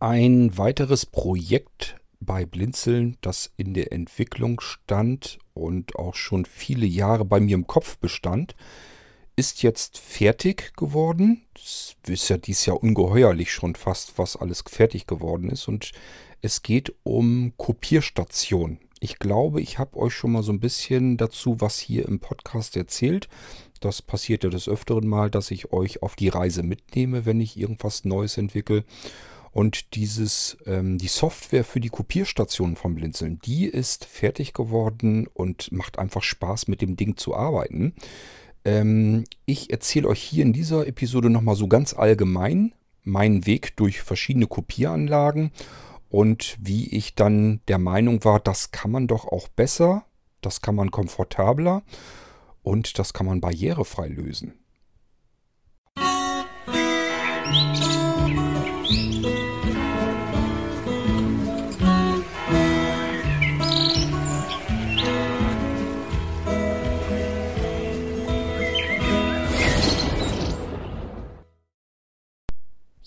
Ein weiteres Projekt bei Blinzeln, das in der Entwicklung stand und auch schon viele Jahre bei mir im Kopf bestand, ist jetzt fertig geworden. Es ist ja dies Jahr ungeheuerlich schon fast, was alles fertig geworden ist. Und es geht um Kopierstationen. Ich glaube, ich habe euch schon mal so ein bisschen dazu was hier im Podcast erzählt. Das passiert ja des Öfteren mal, dass ich euch auf die Reise mitnehme, wenn ich irgendwas Neues entwickle. Und dieses, ähm, die Software für die Kopierstation vom Blinzeln, die ist fertig geworden und macht einfach Spaß, mit dem Ding zu arbeiten. Ähm, ich erzähle euch hier in dieser Episode nochmal so ganz allgemein meinen Weg durch verschiedene Kopieranlagen und wie ich dann der Meinung war, das kann man doch auch besser, das kann man komfortabler und das kann man barrierefrei lösen.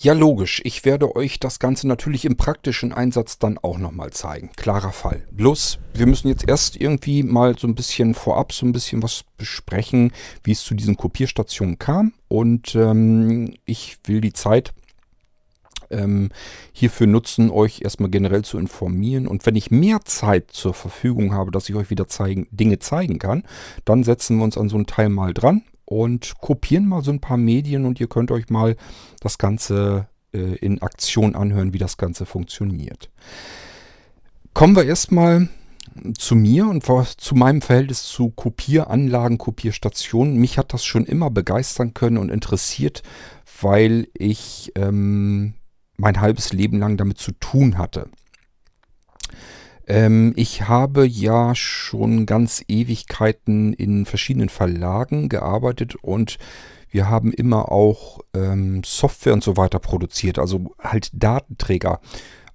Ja, logisch. Ich werde euch das Ganze natürlich im praktischen Einsatz dann auch nochmal zeigen. Klarer Fall. Bloß, wir müssen jetzt erst irgendwie mal so ein bisschen vorab so ein bisschen was besprechen, wie es zu diesen Kopierstationen kam. Und ähm, ich will die Zeit ähm, hierfür nutzen, euch erstmal generell zu informieren. Und wenn ich mehr Zeit zur Verfügung habe, dass ich euch wieder zeigen, Dinge zeigen kann, dann setzen wir uns an so ein Teil mal dran und kopieren mal so ein paar Medien und ihr könnt euch mal das Ganze äh, in Aktion anhören, wie das Ganze funktioniert. Kommen wir erstmal zu mir und zu meinem Verhältnis zu Kopieranlagen, Kopierstationen. Mich hat das schon immer begeistern können und interessiert, weil ich ähm, mein halbes Leben lang damit zu tun hatte. Ähm, ich habe ja schon ganz Ewigkeiten in verschiedenen Verlagen gearbeitet und wir haben immer auch ähm, Software und so weiter produziert, also halt Datenträger.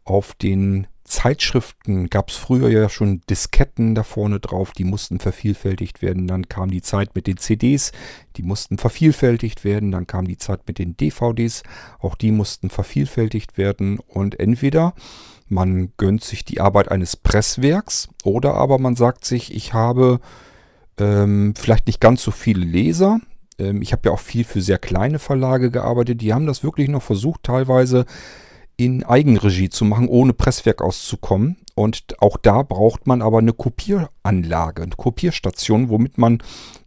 Auf den Zeitschriften gab es früher ja schon Disketten da vorne drauf, die mussten vervielfältigt werden. Dann kam die Zeit mit den CDs, die mussten vervielfältigt werden. Dann kam die Zeit mit den DVDs, auch die mussten vervielfältigt werden. Und entweder man gönnt sich die Arbeit eines Presswerks oder aber man sagt sich, ich habe ähm, vielleicht nicht ganz so viele Leser. Ähm, ich habe ja auch viel für sehr kleine Verlage gearbeitet. Die haben das wirklich noch versucht, teilweise in Eigenregie zu machen, ohne Presswerk auszukommen. Und auch da braucht man aber eine Kopieranlage, eine Kopierstation, womit man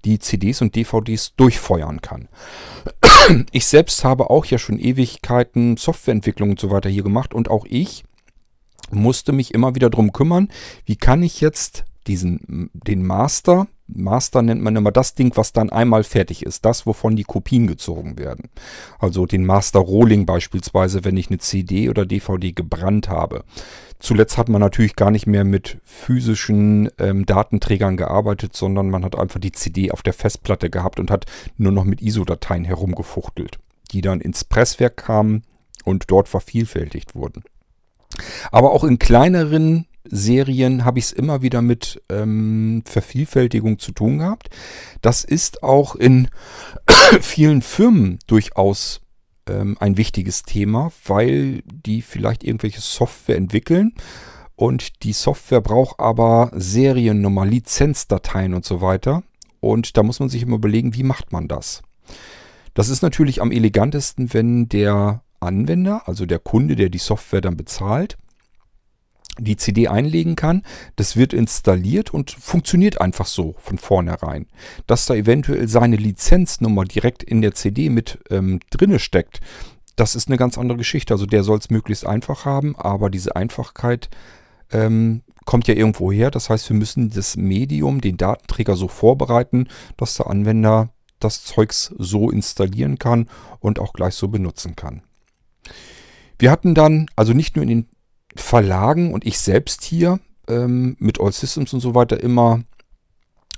die CDs und DVDs durchfeuern kann. Ich selbst habe auch ja schon Ewigkeiten Softwareentwicklung und so weiter hier gemacht und auch ich musste mich immer wieder darum kümmern, wie kann ich jetzt diesen, den Master, Master nennt man immer das Ding, was dann einmal fertig ist, das, wovon die Kopien gezogen werden. Also den Master Rolling beispielsweise, wenn ich eine CD oder DVD gebrannt habe. Zuletzt hat man natürlich gar nicht mehr mit physischen ähm, Datenträgern gearbeitet, sondern man hat einfach die CD auf der Festplatte gehabt und hat nur noch mit ISO-Dateien herumgefuchtelt, die dann ins Presswerk kamen und dort vervielfältigt wurden. Aber auch in kleineren Serien habe ich es immer wieder mit ähm, Vervielfältigung zu tun gehabt. Das ist auch in vielen Firmen durchaus ähm, ein wichtiges Thema, weil die vielleicht irgendwelche Software entwickeln und die Software braucht aber Seriennummer, Lizenzdateien und so weiter. Und da muss man sich immer überlegen, wie macht man das? Das ist natürlich am elegantesten, wenn der Anwender, also der Kunde, der die Software dann bezahlt, die CD einlegen kann. Das wird installiert und funktioniert einfach so von vornherein. Dass da eventuell seine Lizenznummer direkt in der CD mit ähm, drinne steckt, das ist eine ganz andere Geschichte. Also der soll es möglichst einfach haben, aber diese Einfachkeit ähm, kommt ja irgendwo her. Das heißt, wir müssen das Medium, den Datenträger so vorbereiten, dass der Anwender das Zeugs so installieren kann und auch gleich so benutzen kann. Wir hatten dann, also nicht nur in den Verlagen und ich selbst hier ähm, mit All Systems und so weiter immer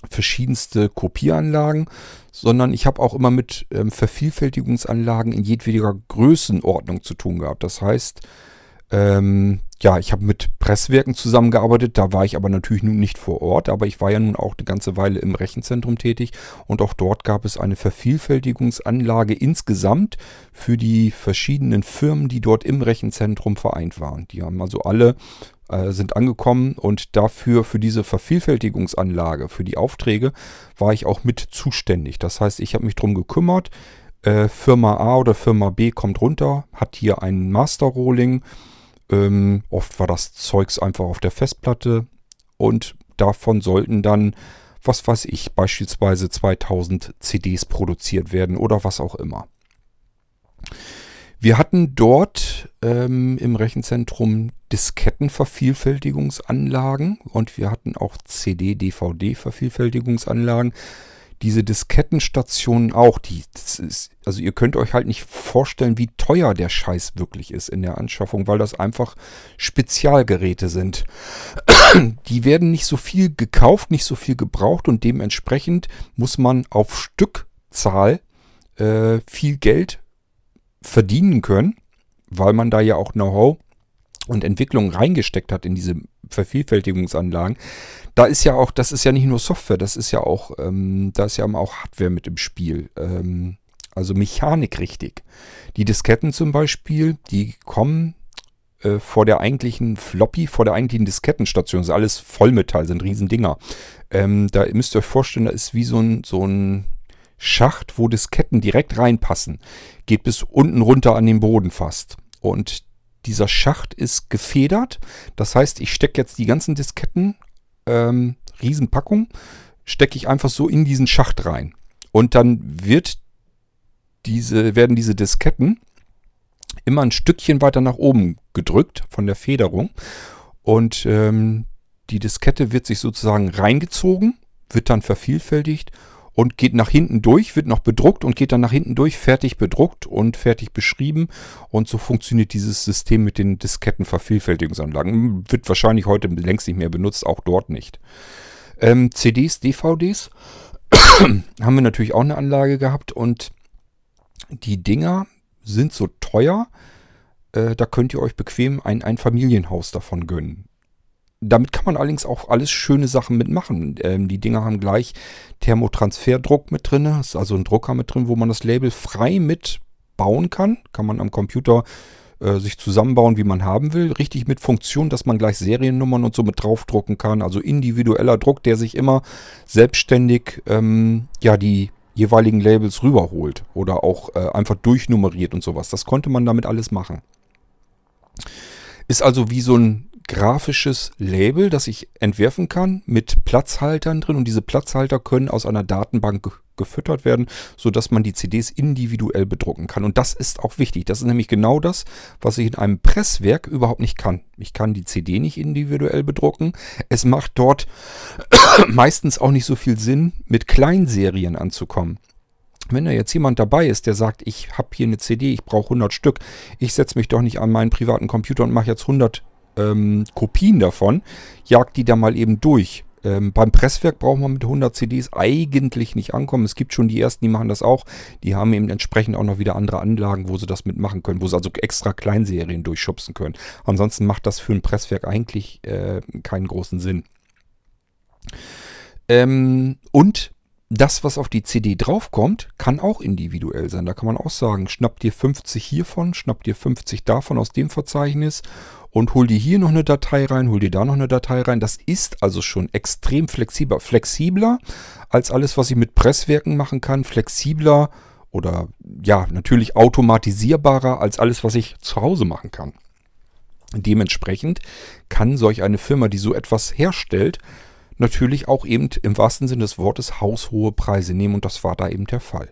verschiedenste Kopieranlagen, sondern ich habe auch immer mit ähm, Vervielfältigungsanlagen in jedweder Größenordnung zu tun gehabt. Das heißt, ähm, ja, ich habe mit Presswerken zusammengearbeitet, da war ich aber natürlich nun nicht vor Ort, aber ich war ja nun auch eine ganze Weile im Rechenzentrum tätig und auch dort gab es eine Vervielfältigungsanlage insgesamt für die verschiedenen Firmen, die dort im Rechenzentrum vereint waren. Die haben also alle äh, sind angekommen und dafür, für diese Vervielfältigungsanlage, für die Aufträge, war ich auch mit zuständig. Das heißt, ich habe mich darum gekümmert, äh, Firma A oder Firma B kommt runter, hat hier ein Master Rolling, ähm, oft war das Zeugs einfach auf der Festplatte und davon sollten dann, was weiß ich, beispielsweise 2000 CDs produziert werden oder was auch immer. Wir hatten dort ähm, im Rechenzentrum Diskettenvervielfältigungsanlagen und wir hatten auch CD-DVD-Vervielfältigungsanlagen diese Diskettenstationen auch, die, ist, also ihr könnt euch halt nicht vorstellen, wie teuer der Scheiß wirklich ist in der Anschaffung, weil das einfach Spezialgeräte sind. Die werden nicht so viel gekauft, nicht so viel gebraucht und dementsprechend muss man auf Stückzahl äh, viel Geld verdienen können, weil man da ja auch Know-how und Entwicklung reingesteckt hat in diese Vervielfältigungsanlagen da ist ja auch, das ist ja nicht nur Software, das ist ja auch, ähm, da ist ja auch Hardware mit im Spiel. Ähm, also Mechanik richtig. Die Disketten zum Beispiel, die kommen äh, vor der eigentlichen Floppy, vor der eigentlichen Diskettenstation. Das ist alles Vollmetall, sind Riesendinger. Ähm, da müsst ihr euch vorstellen, da ist wie so ein, so ein Schacht, wo Disketten direkt reinpassen. Geht bis unten runter an den Boden fast. Und dieser Schacht ist gefedert. Das heißt, ich stecke jetzt die ganzen Disketten ähm, Riesenpackung, stecke ich einfach so in diesen Schacht rein. Und dann wird diese, werden diese Disketten immer ein Stückchen weiter nach oben gedrückt von der Federung. Und ähm, die Diskette wird sich sozusagen reingezogen, wird dann vervielfältigt und geht nach hinten durch, wird noch bedruckt und geht dann nach hinten durch, fertig bedruckt und fertig beschrieben. Und so funktioniert dieses System mit den Diskettenvervielfältigungsanlagen. Wird wahrscheinlich heute längst nicht mehr benutzt, auch dort nicht. Ähm, CDs, DVDs haben wir natürlich auch eine Anlage gehabt und die Dinger sind so teuer, äh, da könnt ihr euch bequem ein, ein Familienhaus davon gönnen. Damit kann man allerdings auch alles schöne Sachen mitmachen. Ähm, die Dinger haben gleich Thermotransferdruck mit drin. Ist also ein Drucker mit drin, wo man das Label frei mitbauen kann. Kann man am Computer äh, sich zusammenbauen, wie man haben will. Richtig mit Funktion, dass man gleich Seriennummern und so mit draufdrucken kann. Also individueller Druck, der sich immer selbstständig ähm, ja die jeweiligen Labels rüberholt oder auch äh, einfach durchnummeriert und sowas. Das konnte man damit alles machen. Ist also wie so ein grafisches Label, das ich entwerfen kann mit Platzhaltern drin und diese Platzhalter können aus einer Datenbank gefüttert werden, sodass man die CDs individuell bedrucken kann. Und das ist auch wichtig. Das ist nämlich genau das, was ich in einem Presswerk überhaupt nicht kann. Ich kann die CD nicht individuell bedrucken. Es macht dort meistens auch nicht so viel Sinn, mit Kleinserien anzukommen. Wenn da jetzt jemand dabei ist, der sagt, ich habe hier eine CD, ich brauche 100 Stück, ich setze mich doch nicht an meinen privaten Computer und mache jetzt 100 ähm, Kopien davon, jagt die da mal eben durch. Ähm, beim Presswerk braucht man mit 100 CDs eigentlich nicht ankommen. Es gibt schon die ersten, die machen das auch. Die haben eben entsprechend auch noch wieder andere Anlagen, wo sie das mitmachen können, wo sie also extra Kleinserien durchschubsen können. Ansonsten macht das für ein Presswerk eigentlich äh, keinen großen Sinn. Ähm, und das, was auf die CD draufkommt, kann auch individuell sein. Da kann man auch sagen, schnapp dir 50 hiervon, schnapp dir 50 davon aus dem Verzeichnis und hol dir hier noch eine Datei rein, hol dir da noch eine Datei rein. Das ist also schon extrem flexibler. Flexibler als alles, was ich mit Presswerken machen kann. Flexibler oder ja, natürlich automatisierbarer als alles, was ich zu Hause machen kann. Dementsprechend kann solch eine Firma, die so etwas herstellt, natürlich auch eben im wahrsten Sinne des Wortes haushohe Preise nehmen und das war da eben der Fall.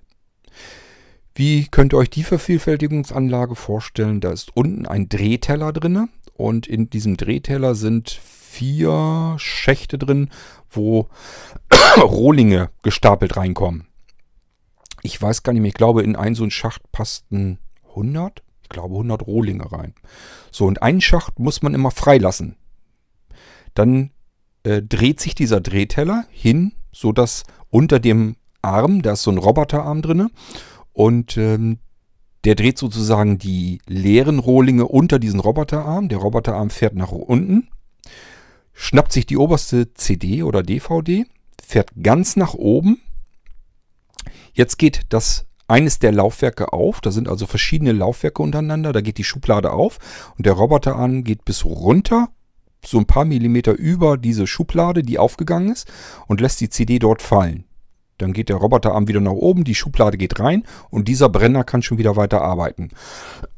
Wie könnt ihr euch die Vervielfältigungsanlage vorstellen? Da ist unten ein Drehteller drin und in diesem Drehteller sind vier Schächte drin, wo Rohlinge gestapelt reinkommen. Ich weiß gar nicht mehr, ich glaube, in einen so einen Schacht passten 100, ich glaube 100 Rohlinge rein. So, und einen Schacht muss man immer freilassen. Dann äh, dreht sich dieser Drehteller hin, sodass unter dem Arm, da ist so ein Roboterarm drin, und ähm, Der dreht sozusagen die leeren Rohlinge unter diesen Roboterarm. Der Roboterarm fährt nach unten, schnappt sich die oberste CD oder DVD, fährt ganz nach oben. Jetzt geht das eines der Laufwerke auf. Da sind also verschiedene Laufwerke untereinander. Da geht die Schublade auf und der Roboterarm geht bis runter, so ein paar Millimeter über diese Schublade, die aufgegangen ist, und lässt die CD dort fallen. Dann geht der Roboterarm wieder nach oben, die Schublade geht rein und dieser Brenner kann schon wieder weiter arbeiten.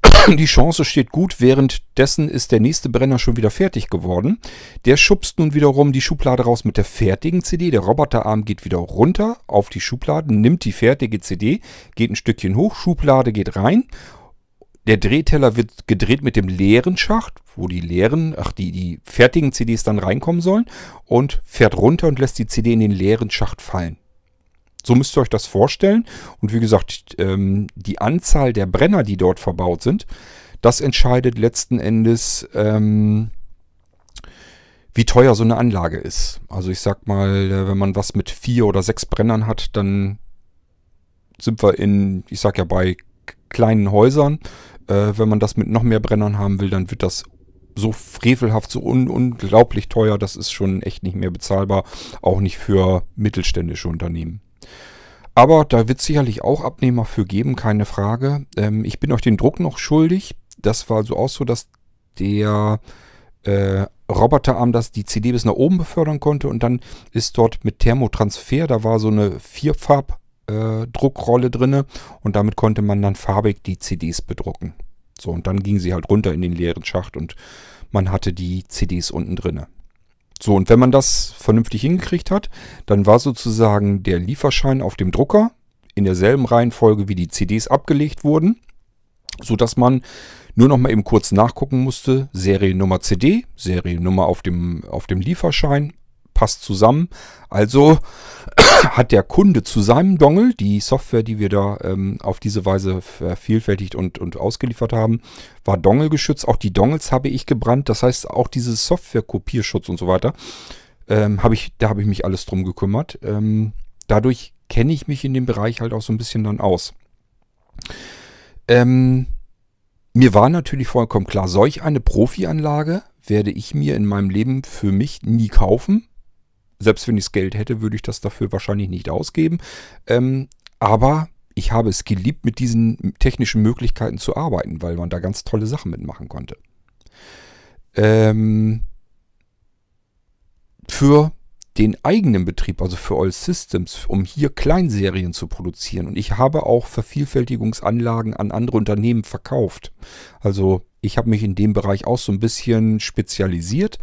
Die Chance steht gut, währenddessen ist der nächste Brenner schon wieder fertig geworden. Der schubst nun wiederum die Schublade raus mit der fertigen CD. Der Roboterarm geht wieder runter auf die Schublade, nimmt die fertige CD, geht ein Stückchen hoch, Schublade geht rein. Der Drehteller wird gedreht mit dem leeren Schacht, wo die leeren, ach, die, die fertigen CDs dann reinkommen sollen und fährt runter und lässt die CD in den leeren Schacht fallen. So müsst ihr euch das vorstellen. Und wie gesagt, ähm, die Anzahl der Brenner, die dort verbaut sind, das entscheidet letzten Endes, ähm, wie teuer so eine Anlage ist. Also ich sag mal, äh, wenn man was mit vier oder sechs Brennern hat, dann sind wir in, ich sag ja, bei kleinen Häusern. Äh, wenn man das mit noch mehr Brennern haben will, dann wird das so frevelhaft, so un unglaublich teuer. Das ist schon echt nicht mehr bezahlbar. Auch nicht für mittelständische Unternehmen. Aber da wird es sicherlich auch Abnehmer für geben, keine Frage. Ähm, ich bin euch den Druck noch schuldig. Das war so auch so, dass der äh, Roboterarm das die CD bis nach oben befördern konnte und dann ist dort mit Thermotransfer, da war so eine Vierfarb-Druckrolle äh, drinne und damit konnte man dann farbig die CDs bedrucken. So, und dann ging sie halt runter in den leeren Schacht und man hatte die CDs unten drinne. So, und wenn man das vernünftig hingekriegt hat, dann war sozusagen der Lieferschein auf dem Drucker in derselben Reihenfolge, wie die CDs abgelegt wurden, sodass man nur noch mal eben kurz nachgucken musste, Seriennummer CD, Seriennummer auf dem, auf dem Lieferschein, passt zusammen. Also hat der Kunde zu seinem Dongle, die Software, die wir da ähm, auf diese Weise vervielfältigt und, und ausgeliefert haben, war Dongle geschützt. Auch die Dongles habe ich gebrannt. Das heißt, auch diese Software-Kopierschutz und so weiter, ähm, habe ich, da habe ich mich alles drum gekümmert. Ähm, dadurch kenne ich mich in dem Bereich halt auch so ein bisschen dann aus. Ähm, mir war natürlich vollkommen klar, solch eine Profi-Anlage werde ich mir in meinem Leben für mich nie kaufen selbst wenn ich das Geld hätte, würde ich das dafür wahrscheinlich nicht ausgeben. Ähm, aber ich habe es geliebt, mit diesen technischen Möglichkeiten zu arbeiten, weil man da ganz tolle Sachen mitmachen konnte. Ähm, für den eigenen Betrieb, also für All Systems, um hier Kleinserien zu produzieren. Und ich habe auch Vervielfältigungsanlagen an andere Unternehmen verkauft. Also ich habe mich in dem Bereich auch so ein bisschen spezialisiert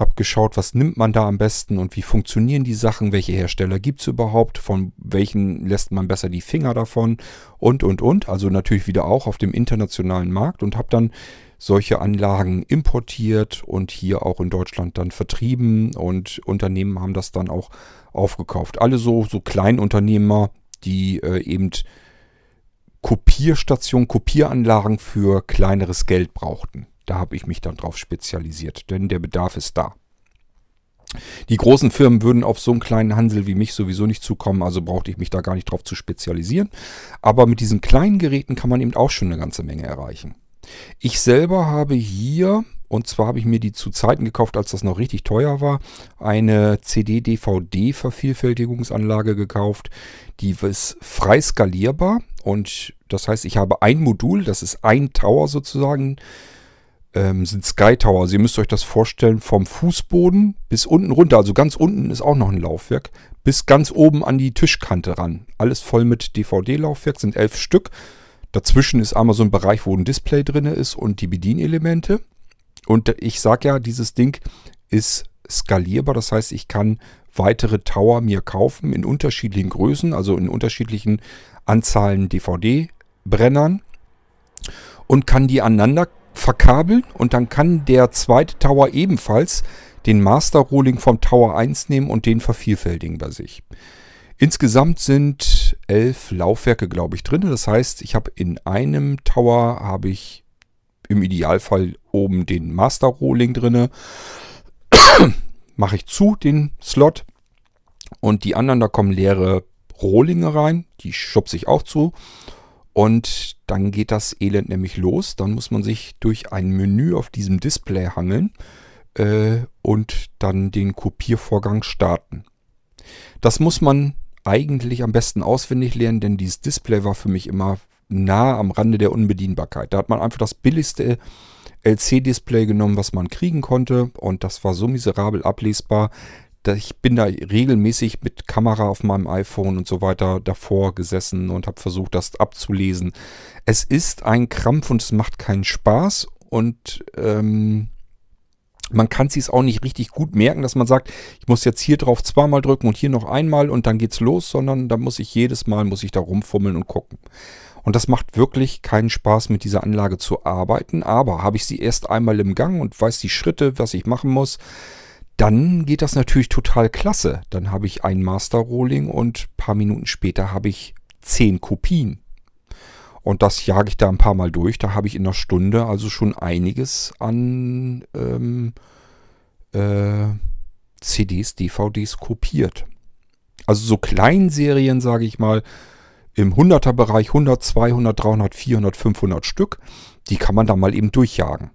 habe geschaut, was nimmt man da am besten und wie funktionieren die Sachen, welche Hersteller gibt es überhaupt, von welchen lässt man besser die Finger davon und, und, und. Also natürlich wieder auch auf dem internationalen Markt und habe dann solche Anlagen importiert und hier auch in Deutschland dann vertrieben und Unternehmen haben das dann auch aufgekauft. Alle so, so Kleinunternehmer, die äh, eben Kopierstationen, Kopieranlagen für kleineres Geld brauchten. Da habe ich mich dann drauf spezialisiert, denn der Bedarf ist da. Die großen Firmen würden auf so einen kleinen Hansel wie mich sowieso nicht zukommen, also brauchte ich mich da gar nicht drauf zu spezialisieren. Aber mit diesen kleinen Geräten kann man eben auch schon eine ganze Menge erreichen. Ich selber habe hier, und zwar habe ich mir die zu Zeiten gekauft, als das noch richtig teuer war, eine CD-DVD-Vervielfältigungsanlage gekauft. Die ist frei skalierbar und das heißt, ich habe ein Modul, das ist ein Tower sozusagen, ähm, sind Sky Tower. Also ihr müsst euch das vorstellen, vom Fußboden bis unten runter, also ganz unten ist auch noch ein Laufwerk, bis ganz oben an die Tischkante ran. Alles voll mit DVD-Laufwerk, sind elf Stück. Dazwischen ist einmal so ein Bereich, wo ein Display drin ist und die Bedienelemente. Und ich sage ja, dieses Ding ist skalierbar, das heißt, ich kann weitere Tower mir kaufen in unterschiedlichen Größen, also in unterschiedlichen Anzahlen DVD-Brennern und kann die aneinander verkabeln und dann kann der zweite Tower ebenfalls den Master Rolling vom Tower 1 nehmen und den vervielfältigen bei sich. Insgesamt sind elf Laufwerke, glaube ich, drin. Das heißt, ich habe in einem Tower habe ich im Idealfall oben den Master Rolling drin. Mache ich zu den Slot und die anderen, da kommen leere Rohlinge rein. Die schubse ich auch zu. Und dann geht das Elend nämlich los. Dann muss man sich durch ein Menü auf diesem Display hangeln äh, und dann den Kopiervorgang starten. Das muss man eigentlich am besten auswendig lernen, denn dieses Display war für mich immer nah am Rande der Unbedienbarkeit. Da hat man einfach das billigste LC-Display genommen, was man kriegen konnte und das war so miserabel ablesbar. Ich bin da regelmäßig mit Kamera auf meinem iPhone und so weiter davor gesessen und habe versucht, das abzulesen. Es ist ein Krampf und es macht keinen Spaß und ähm, man kann sich auch nicht richtig gut merken, dass man sagt, ich muss jetzt hier drauf zweimal drücken und hier noch einmal und dann geht's los, sondern da muss ich jedes Mal muss ich da rumfummeln und gucken. Und das macht wirklich keinen Spaß, mit dieser Anlage zu arbeiten. Aber habe ich sie erst einmal im Gang und weiß die Schritte, was ich machen muss, dann geht das natürlich total klasse. Dann habe ich ein Master Rolling und ein paar Minuten später habe ich zehn Kopien. Und das jage ich da ein paar Mal durch. Da habe ich in einer Stunde also schon einiges an ähm, äh, CDs, DVDs kopiert. Also so Kleinserien, sage ich mal, im 100er Bereich 100, 200, 300, 400, 500 Stück. Die kann man da mal eben durchjagen.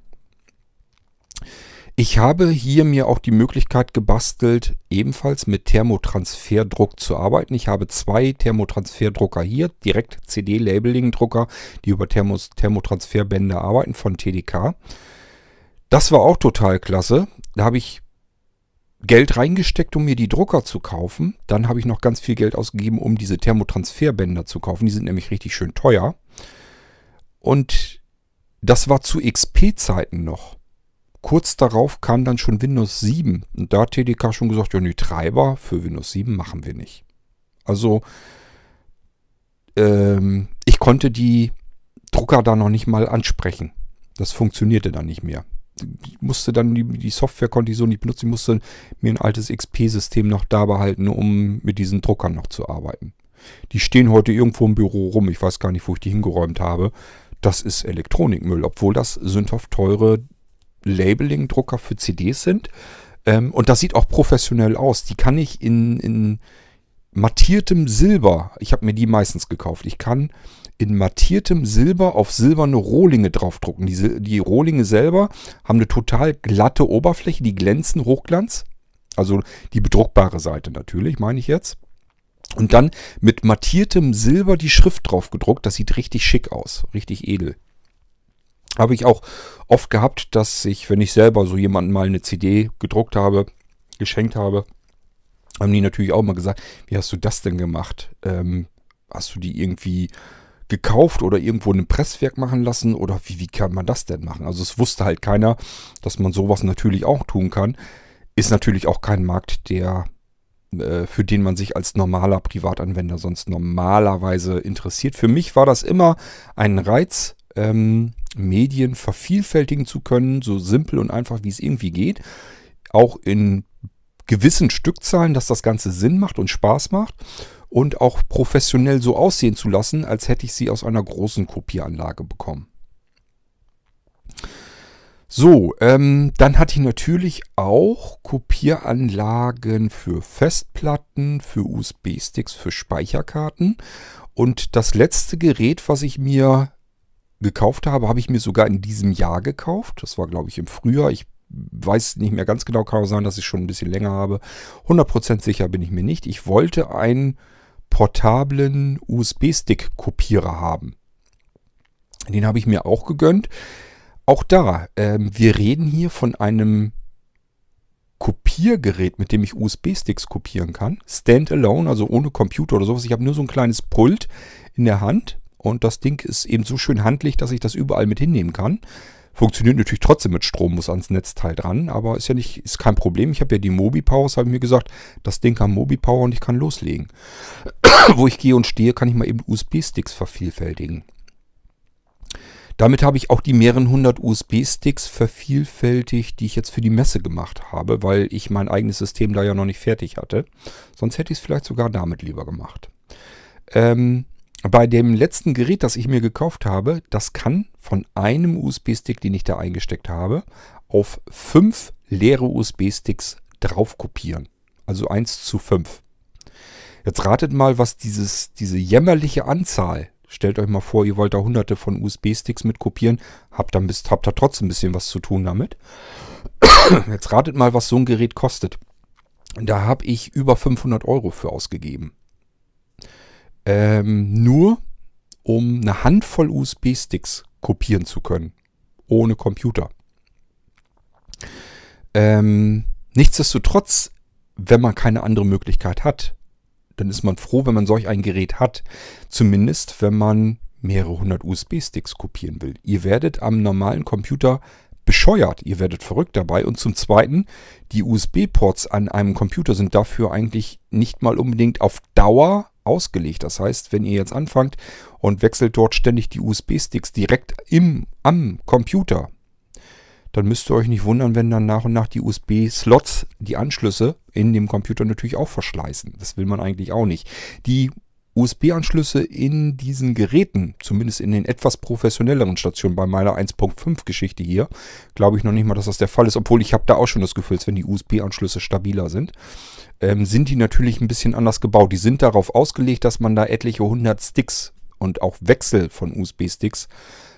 Ich habe hier mir auch die Möglichkeit gebastelt, ebenfalls mit Thermotransferdruck zu arbeiten. Ich habe zwei Thermotransferdrucker hier, direkt CD-Labeling-Drucker, die über Thermos Thermotransferbänder arbeiten von TDK. Das war auch total klasse. Da habe ich Geld reingesteckt, um mir die Drucker zu kaufen. Dann habe ich noch ganz viel Geld ausgegeben, um diese Thermotransferbänder zu kaufen. Die sind nämlich richtig schön teuer. Und das war zu XP-Zeiten noch. Kurz darauf kam dann schon Windows 7. Und da hat TDK schon gesagt, ja, die Treiber für Windows 7 machen wir nicht. Also, ähm, ich konnte die Drucker da noch nicht mal ansprechen. Das funktionierte dann nicht mehr musste dann die, die Software konnte ich so nicht benutzen. Ich musste mir ein altes XP-System noch da behalten, um mit diesen Druckern noch zu arbeiten. Die stehen heute irgendwo im Büro rum. Ich weiß gar nicht, wo ich die hingeräumt habe. Das ist Elektronikmüll, obwohl das sündhaft teure Labeling-Drucker für CDs sind. Ähm, und das sieht auch professionell aus. Die kann ich in, in mattiertem Silber, ich habe mir die meistens gekauft. Ich kann in mattiertem Silber auf silberne Rohlinge draufdrucken. Diese, die Rohlinge selber haben eine total glatte Oberfläche, die glänzen, Hochglanz. Also die bedruckbare Seite natürlich, meine ich jetzt. Und dann mit mattiertem Silber die Schrift drauf gedruckt. Das sieht richtig schick aus, richtig edel. Habe ich auch oft gehabt, dass ich, wenn ich selber so jemanden mal eine CD gedruckt habe, geschenkt habe, haben die natürlich auch mal gesagt, wie hast du das denn gemacht? Ähm, hast du die irgendwie gekauft oder irgendwo in einem Presswerk machen lassen oder wie, wie kann man das denn machen? Also es wusste halt keiner, dass man sowas natürlich auch tun kann. Ist natürlich auch kein Markt, der äh, für den man sich als normaler Privatanwender sonst normalerweise interessiert. Für mich war das immer ein Reiz, ähm, Medien vervielfältigen zu können, so simpel und einfach wie es irgendwie geht. Auch in gewissen Stückzahlen, dass das Ganze Sinn macht und Spaß macht und auch professionell so aussehen zu lassen, als hätte ich sie aus einer großen Kopieranlage bekommen. So, ähm, dann hatte ich natürlich auch Kopieranlagen für Festplatten, für USB-Sticks, für Speicherkarten. Und das letzte Gerät, was ich mir gekauft habe, habe ich mir sogar in diesem Jahr gekauft. Das war, glaube ich, im Frühjahr. Ich weiß nicht mehr ganz genau, kann auch sein, dass ich schon ein bisschen länger habe. 100% sicher bin ich mir nicht. Ich wollte ein portablen USB-Stick-Kopierer haben. Den habe ich mir auch gegönnt. Auch da, ähm, wir reden hier von einem Kopiergerät, mit dem ich USB-Sticks kopieren kann. Standalone, also ohne Computer oder sowas. Ich habe nur so ein kleines Pult in der Hand und das Ding ist eben so schön handlich, dass ich das überall mit hinnehmen kann. Funktioniert natürlich trotzdem mit Strom, muss ans Netzteil dran, aber ist ja nicht, ist kein Problem. Ich habe ja die Mobi Powers, habe ich mir gesagt, das Ding kann Mobi Power und ich kann loslegen. Wo ich gehe und stehe, kann ich mal eben USB-Sticks vervielfältigen. Damit habe ich auch die mehreren hundert USB-Sticks vervielfältigt, die ich jetzt für die Messe gemacht habe, weil ich mein eigenes System da ja noch nicht fertig hatte. Sonst hätte ich es vielleicht sogar damit lieber gemacht. Ähm, bei dem letzten Gerät, das ich mir gekauft habe, das kann von einem USB-Stick, den ich da eingesteckt habe, auf fünf leere USB-Sticks drauf kopieren. Also 1 zu 5. Jetzt ratet mal, was dieses, diese jämmerliche Anzahl Stellt euch mal vor, ihr wollt da hunderte von USB-Sticks mit kopieren, habt, bis, habt da trotzdem ein bisschen was zu tun damit. Jetzt ratet mal, was so ein Gerät kostet. Da habe ich über 500 Euro für ausgegeben. Ähm, nur um eine Handvoll USB-Sticks kopieren zu können. Ohne Computer. Ähm, nichtsdestotrotz, wenn man keine andere Möglichkeit hat, dann ist man froh, wenn man solch ein Gerät hat. Zumindest, wenn man mehrere hundert USB-Sticks kopieren will. Ihr werdet am normalen Computer bescheuert. Ihr werdet verrückt dabei. Und zum Zweiten, die USB-Ports an einem Computer sind dafür eigentlich nicht mal unbedingt auf Dauer ausgelegt. Das heißt, wenn ihr jetzt anfangt und wechselt dort ständig die USB-Sticks direkt im, am Computer, dann müsst ihr euch nicht wundern, wenn dann nach und nach die USB-Slots, die Anschlüsse in dem Computer natürlich auch verschleißen. Das will man eigentlich auch nicht. Die USB-Anschlüsse in diesen Geräten, zumindest in den etwas professionelleren Stationen bei meiner 1.5 Geschichte hier, glaube ich noch nicht mal, dass das der Fall ist, obwohl ich habe da auch schon das Gefühl, wenn die USB-Anschlüsse stabiler sind, ähm, sind die natürlich ein bisschen anders gebaut. Die sind darauf ausgelegt, dass man da etliche hundert Sticks und auch Wechsel von USB-Sticks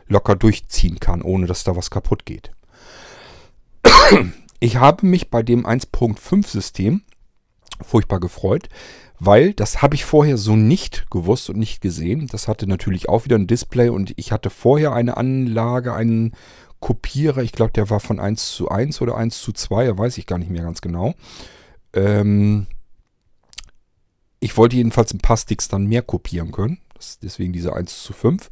locker durchziehen kann, ohne dass da was kaputt geht. Ich habe mich bei dem 1.5 System furchtbar gefreut, weil das habe ich vorher so nicht gewusst und nicht gesehen. Das hatte natürlich auch wieder ein Display und ich hatte vorher eine Anlage, einen Kopierer, ich glaube, der war von 1 zu 1 oder 1 zu 2, weiß ich gar nicht mehr ganz genau. Ähm ich wollte jedenfalls ein paar Sticks dann mehr kopieren können. deswegen diese 1 zu 5.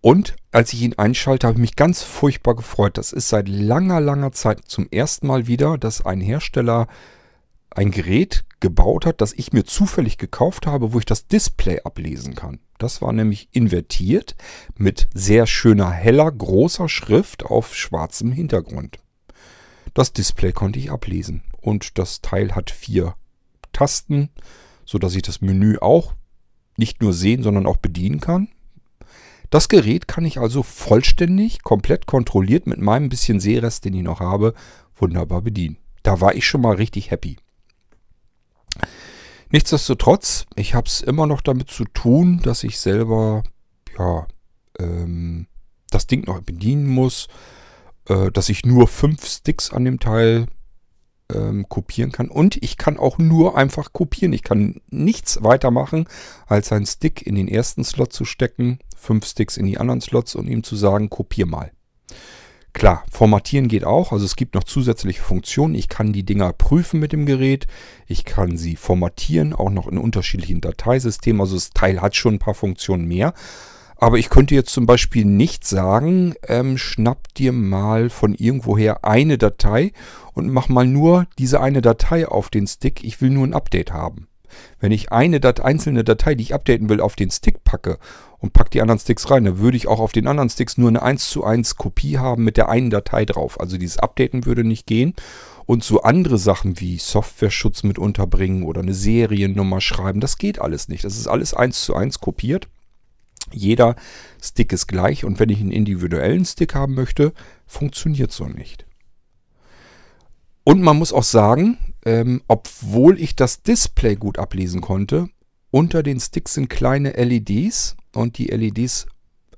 Und als ich ihn einschalte, habe ich mich ganz furchtbar gefreut. Das ist seit langer, langer Zeit zum ersten Mal wieder, dass ein Hersteller ein Gerät gebaut hat, das ich mir zufällig gekauft habe, wo ich das Display ablesen kann. Das war nämlich invertiert mit sehr schöner, heller, großer Schrift auf schwarzem Hintergrund. Das Display konnte ich ablesen und das Teil hat vier Tasten, sodass ich das Menü auch nicht nur sehen, sondern auch bedienen kann. Das Gerät kann ich also vollständig, komplett kontrolliert mit meinem bisschen Sehrest, den ich noch habe, wunderbar bedienen. Da war ich schon mal richtig happy. Nichtsdestotrotz, ich habe es immer noch damit zu tun, dass ich selber ja, ähm, das Ding noch bedienen muss, äh, dass ich nur fünf Sticks an dem Teil ähm, kopieren kann. Und ich kann auch nur einfach kopieren. Ich kann nichts weiter machen, als einen Stick in den ersten Slot zu stecken, fünf Sticks in die anderen Slots und ihm zu sagen, kopier mal. Klar, formatieren geht auch. Also es gibt noch zusätzliche Funktionen. Ich kann die Dinger prüfen mit dem Gerät. Ich kann sie formatieren, auch noch in unterschiedlichen Dateisystemen. Also das Teil hat schon ein paar Funktionen mehr. Aber ich könnte jetzt zum Beispiel nicht sagen, ähm, schnapp dir mal von irgendwoher eine Datei und mach mal nur diese eine Datei auf den Stick. Ich will nur ein Update haben. Wenn ich eine Dat einzelne Datei, die ich updaten will, auf den Stick packe und packe die anderen Sticks rein, dann würde ich auch auf den anderen Sticks nur eine 1 zu 1 Kopie haben mit der einen Datei drauf. Also dieses Updaten würde nicht gehen. Und so andere Sachen wie Software-Schutz mit unterbringen oder eine Seriennummer schreiben, das geht alles nicht. Das ist alles 1 zu 1 kopiert. Jeder Stick ist gleich und wenn ich einen individuellen Stick haben möchte, funktioniert so nicht. Und man muss auch sagen, ähm, obwohl ich das Display gut ablesen konnte, unter den Sticks sind kleine LEDs und die LEDs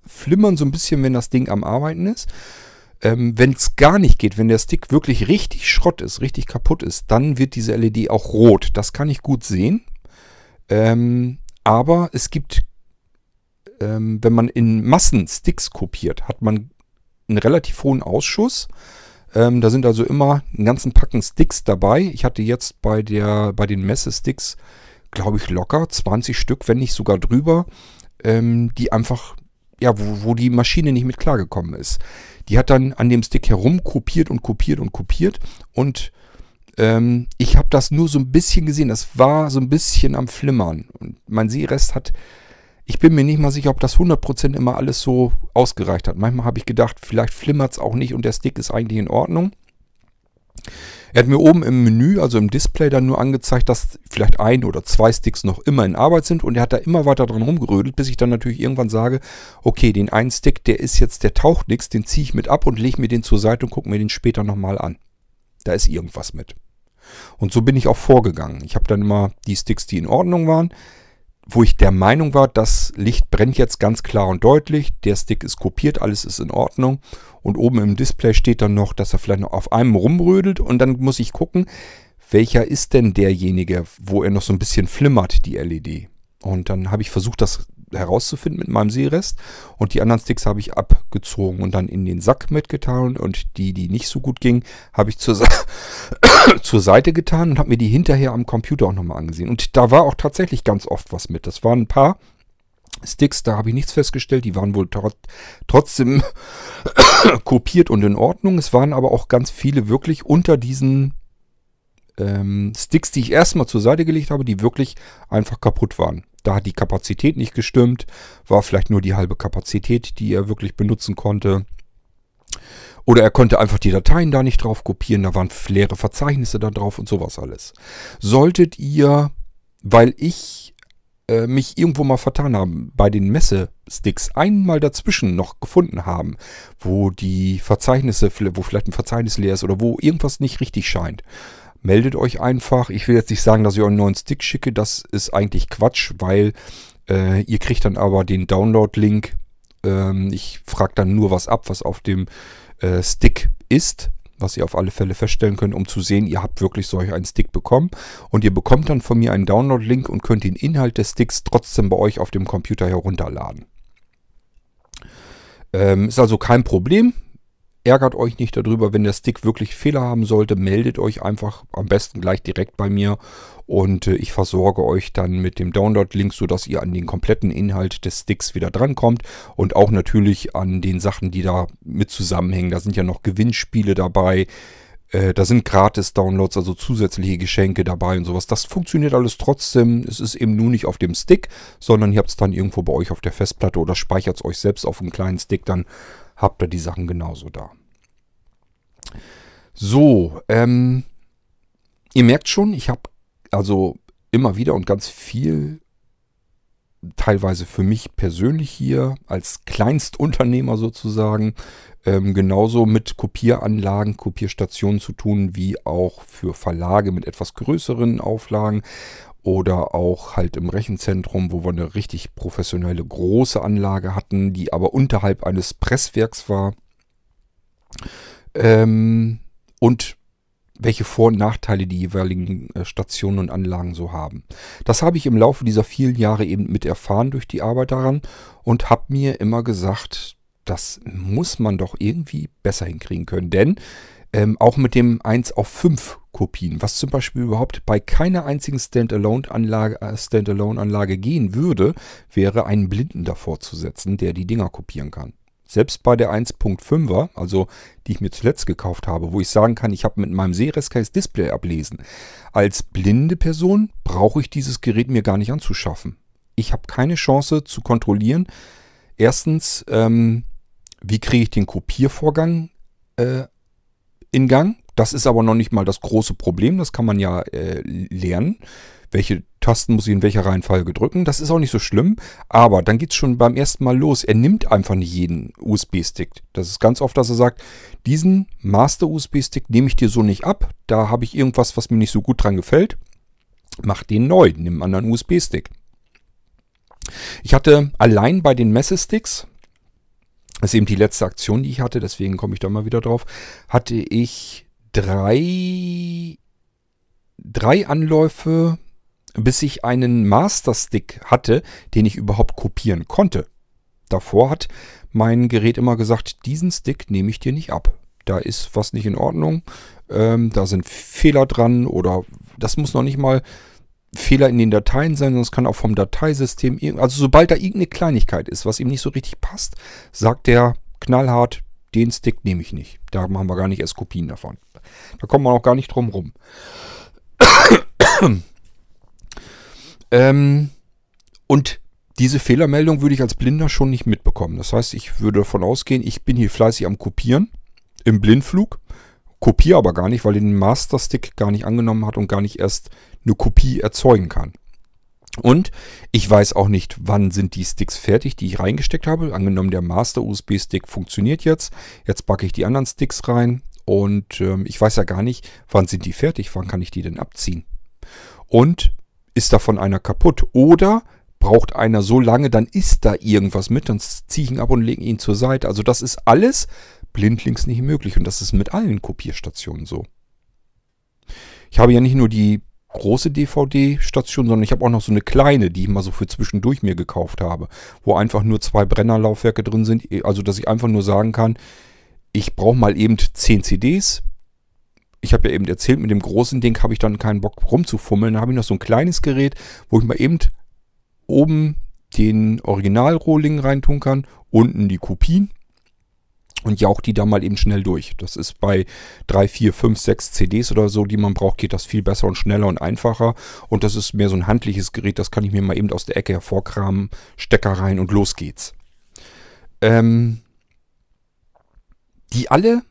flimmern so ein bisschen, wenn das Ding am Arbeiten ist. Ähm, wenn es gar nicht geht, wenn der Stick wirklich richtig Schrott ist, richtig kaputt ist, dann wird diese LED auch rot. Das kann ich gut sehen. Ähm, aber es gibt ähm, wenn man in Massen Sticks kopiert, hat man einen relativ hohen Ausschuss. Ähm, da sind also immer einen ganzen Packen Sticks dabei. Ich hatte jetzt bei, der, bei den Messe-Sticks, glaube ich, locker 20 Stück, wenn nicht sogar drüber, ähm, die einfach, ja, wo, wo die Maschine nicht mit klargekommen ist. Die hat dann an dem Stick herum kopiert und kopiert und kopiert und ähm, ich habe das nur so ein bisschen gesehen. Das war so ein bisschen am Flimmern. Und mein Seerest hat ich bin mir nicht mal sicher, ob das 100% immer alles so ausgereicht hat. Manchmal habe ich gedacht, vielleicht flimmert es auch nicht und der Stick ist eigentlich in Ordnung. Er hat mir oben im Menü, also im Display, dann nur angezeigt, dass vielleicht ein oder zwei Sticks noch immer in Arbeit sind und er hat da immer weiter dran rumgerödelt, bis ich dann natürlich irgendwann sage, okay, den einen Stick, der ist jetzt, der taucht nichts, den ziehe ich mit ab und lege mir den zur Seite und gucke mir den später nochmal an. Da ist irgendwas mit. Und so bin ich auch vorgegangen. Ich habe dann immer die Sticks, die in Ordnung waren, wo ich der Meinung war, das Licht brennt jetzt ganz klar und deutlich, der Stick ist kopiert, alles ist in Ordnung und oben im Display steht dann noch, dass er vielleicht noch auf einem rumrödelt und dann muss ich gucken, welcher ist denn derjenige, wo er noch so ein bisschen flimmert, die LED. Und dann habe ich versucht, das herauszufinden mit meinem Seerest. Und die anderen Sticks habe ich abgezogen und dann in den Sack mitgetan. Und die, die nicht so gut gingen, habe ich zur, zur Seite getan und habe mir die hinterher am Computer auch nochmal angesehen. Und da war auch tatsächlich ganz oft was mit. Das waren ein paar Sticks, da habe ich nichts festgestellt. Die waren wohl trotzdem kopiert und in Ordnung. Es waren aber auch ganz viele wirklich unter diesen ähm, Sticks, die ich erstmal zur Seite gelegt habe, die wirklich einfach kaputt waren. Da hat die Kapazität nicht gestimmt, war vielleicht nur die halbe Kapazität, die er wirklich benutzen konnte. Oder er konnte einfach die Dateien da nicht drauf kopieren, da waren leere Verzeichnisse da drauf und sowas alles. Solltet ihr, weil ich äh, mich irgendwo mal vertan habe, bei den Messe-Sticks einmal dazwischen noch gefunden haben, wo die Verzeichnisse, wo vielleicht ein Verzeichnis leer ist oder wo irgendwas nicht richtig scheint, meldet euch einfach. Ich will jetzt nicht sagen, dass ich euch einen neuen Stick schicke. Das ist eigentlich Quatsch, weil äh, ihr kriegt dann aber den Download-Link. Ähm, ich frage dann nur was ab, was auf dem äh, Stick ist, was ihr auf alle Fälle feststellen könnt, um zu sehen, ihr habt wirklich solch einen Stick bekommen. Und ihr bekommt dann von mir einen Download-Link und könnt den Inhalt des Sticks trotzdem bei euch auf dem Computer herunterladen. Ähm, ist also kein Problem. Ärgert euch nicht darüber, wenn der Stick wirklich Fehler haben sollte, meldet euch einfach am besten gleich direkt bei mir und äh, ich versorge euch dann mit dem Download-Link, sodass ihr an den kompletten Inhalt des Sticks wieder drankommt und auch natürlich an den Sachen, die da mit zusammenhängen. Da sind ja noch Gewinnspiele dabei, äh, da sind Gratis-Downloads, also zusätzliche Geschenke dabei und sowas. Das funktioniert alles trotzdem. Es ist eben nur nicht auf dem Stick, sondern ihr habt es dann irgendwo bei euch auf der Festplatte oder speichert es euch selbst auf einem kleinen Stick dann habt ihr die Sachen genauso da. So, ähm, ihr merkt schon, ich habe also immer wieder und ganz viel, teilweise für mich persönlich hier als Kleinstunternehmer sozusagen, ähm, genauso mit Kopieranlagen, Kopierstationen zu tun, wie auch für Verlage mit etwas größeren Auflagen oder auch halt im Rechenzentrum, wo wir eine richtig professionelle große Anlage hatten, die aber unterhalb eines Presswerks war. Ähm, und welche Vor- und Nachteile die jeweiligen äh, Stationen und Anlagen so haben. Das habe ich im Laufe dieser vielen Jahre eben mit erfahren durch die Arbeit daran und habe mir immer gesagt, das muss man doch irgendwie besser hinkriegen können. Denn ähm, auch mit dem 1 auf 5 Kopien, was zum Beispiel überhaupt bei keiner einzigen Standalone-Anlage äh, Standalone gehen würde, wäre einen Blinden davor zu setzen, der die Dinger kopieren kann. Selbst bei der 1.5er, also die ich mir zuletzt gekauft habe, wo ich sagen kann, ich habe mit meinem Sehrest kein Display ablesen. Als blinde Person brauche ich dieses Gerät mir gar nicht anzuschaffen. Ich habe keine Chance zu kontrollieren. Erstens, ähm, wie kriege ich den Kopiervorgang äh, in Gang. Das ist aber noch nicht mal das große Problem. Das kann man ja äh, lernen. Welche Tasten muss ich in welcher Reihenfolge drücken? Das ist auch nicht so schlimm. Aber dann geht es schon beim ersten Mal los. Er nimmt einfach nicht jeden USB-Stick. Das ist ganz oft, dass er sagt, diesen Master-USB-Stick nehme ich dir so nicht ab. Da habe ich irgendwas, was mir nicht so gut dran gefällt. Mach den neu. Nimm einen anderen USB-Stick. Ich hatte allein bei den Messesticks, das ist eben die letzte Aktion, die ich hatte, deswegen komme ich da mal wieder drauf, hatte ich drei, drei Anläufe, bis ich einen Master-Stick hatte, den ich überhaupt kopieren konnte. Davor hat mein Gerät immer gesagt, diesen Stick nehme ich dir nicht ab. Da ist was nicht in Ordnung, ähm, da sind Fehler dran oder das muss noch nicht mal Fehler in den Dateien sein, sondern es kann auch vom Dateisystem, also sobald da irgendeine Kleinigkeit ist, was ihm nicht so richtig passt, sagt der knallhart, den Stick nehme ich nicht. Da machen wir gar nicht erst Kopien davon. Da kommt man auch gar nicht drum rum. ähm, und diese Fehlermeldung würde ich als Blinder schon nicht mitbekommen. Das heißt, ich würde davon ausgehen, ich bin hier fleißig am Kopieren im Blindflug, kopiere aber gar nicht, weil den Master Stick gar nicht angenommen hat und gar nicht erst eine Kopie erzeugen kann. Und ich weiß auch nicht, wann sind die Sticks fertig, die ich reingesteckt habe. Angenommen, der Master USB-Stick funktioniert jetzt. Jetzt packe ich die anderen Sticks rein und ähm, ich weiß ja gar nicht, wann sind die fertig, wann kann ich die denn abziehen. Und ist davon einer kaputt? Oder braucht einer so lange, dann ist da irgendwas mit, dann ziehe ich ihn ab und lege ihn zur Seite. Also das ist alles blindlings nicht möglich und das ist mit allen Kopierstationen so. Ich habe ja nicht nur die große DVD-Station, sondern ich habe auch noch so eine kleine, die ich mal so für zwischendurch mir gekauft habe, wo einfach nur zwei Brennerlaufwerke drin sind, also dass ich einfach nur sagen kann, ich brauche mal eben 10 CDs. Ich habe ja eben erzählt, mit dem großen Ding habe ich dann keinen Bock rumzufummeln. Da habe ich noch so ein kleines Gerät, wo ich mal eben oben den Original-Rohling reintun kann, unten die Kopien und jaucht die da mal eben schnell durch. Das ist bei 3, 4, 5, 6 CDs oder so, die man braucht, geht das viel besser und schneller und einfacher. Und das ist mehr so ein handliches Gerät, das kann ich mir mal eben aus der Ecke hervorkramen, Stecker rein und los geht's. Ähm, die alle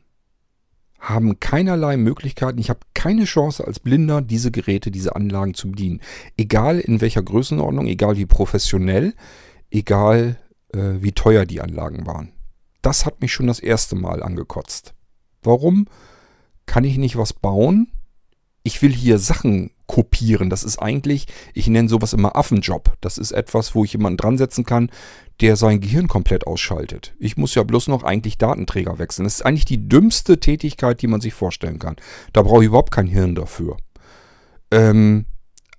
haben keinerlei Möglichkeiten. Ich habe keine Chance als Blinder, diese Geräte, diese Anlagen zu bedienen. Egal in welcher Größenordnung, egal wie professionell, egal äh, wie teuer die Anlagen waren. Das hat mich schon das erste Mal angekotzt. Warum kann ich nicht was bauen? Ich will hier Sachen kopieren. Das ist eigentlich, ich nenne sowas immer Affenjob. Das ist etwas, wo ich jemanden dran setzen kann, der sein Gehirn komplett ausschaltet. Ich muss ja bloß noch eigentlich Datenträger wechseln. Das ist eigentlich die dümmste Tätigkeit, die man sich vorstellen kann. Da brauche ich überhaupt kein Hirn dafür. Ähm,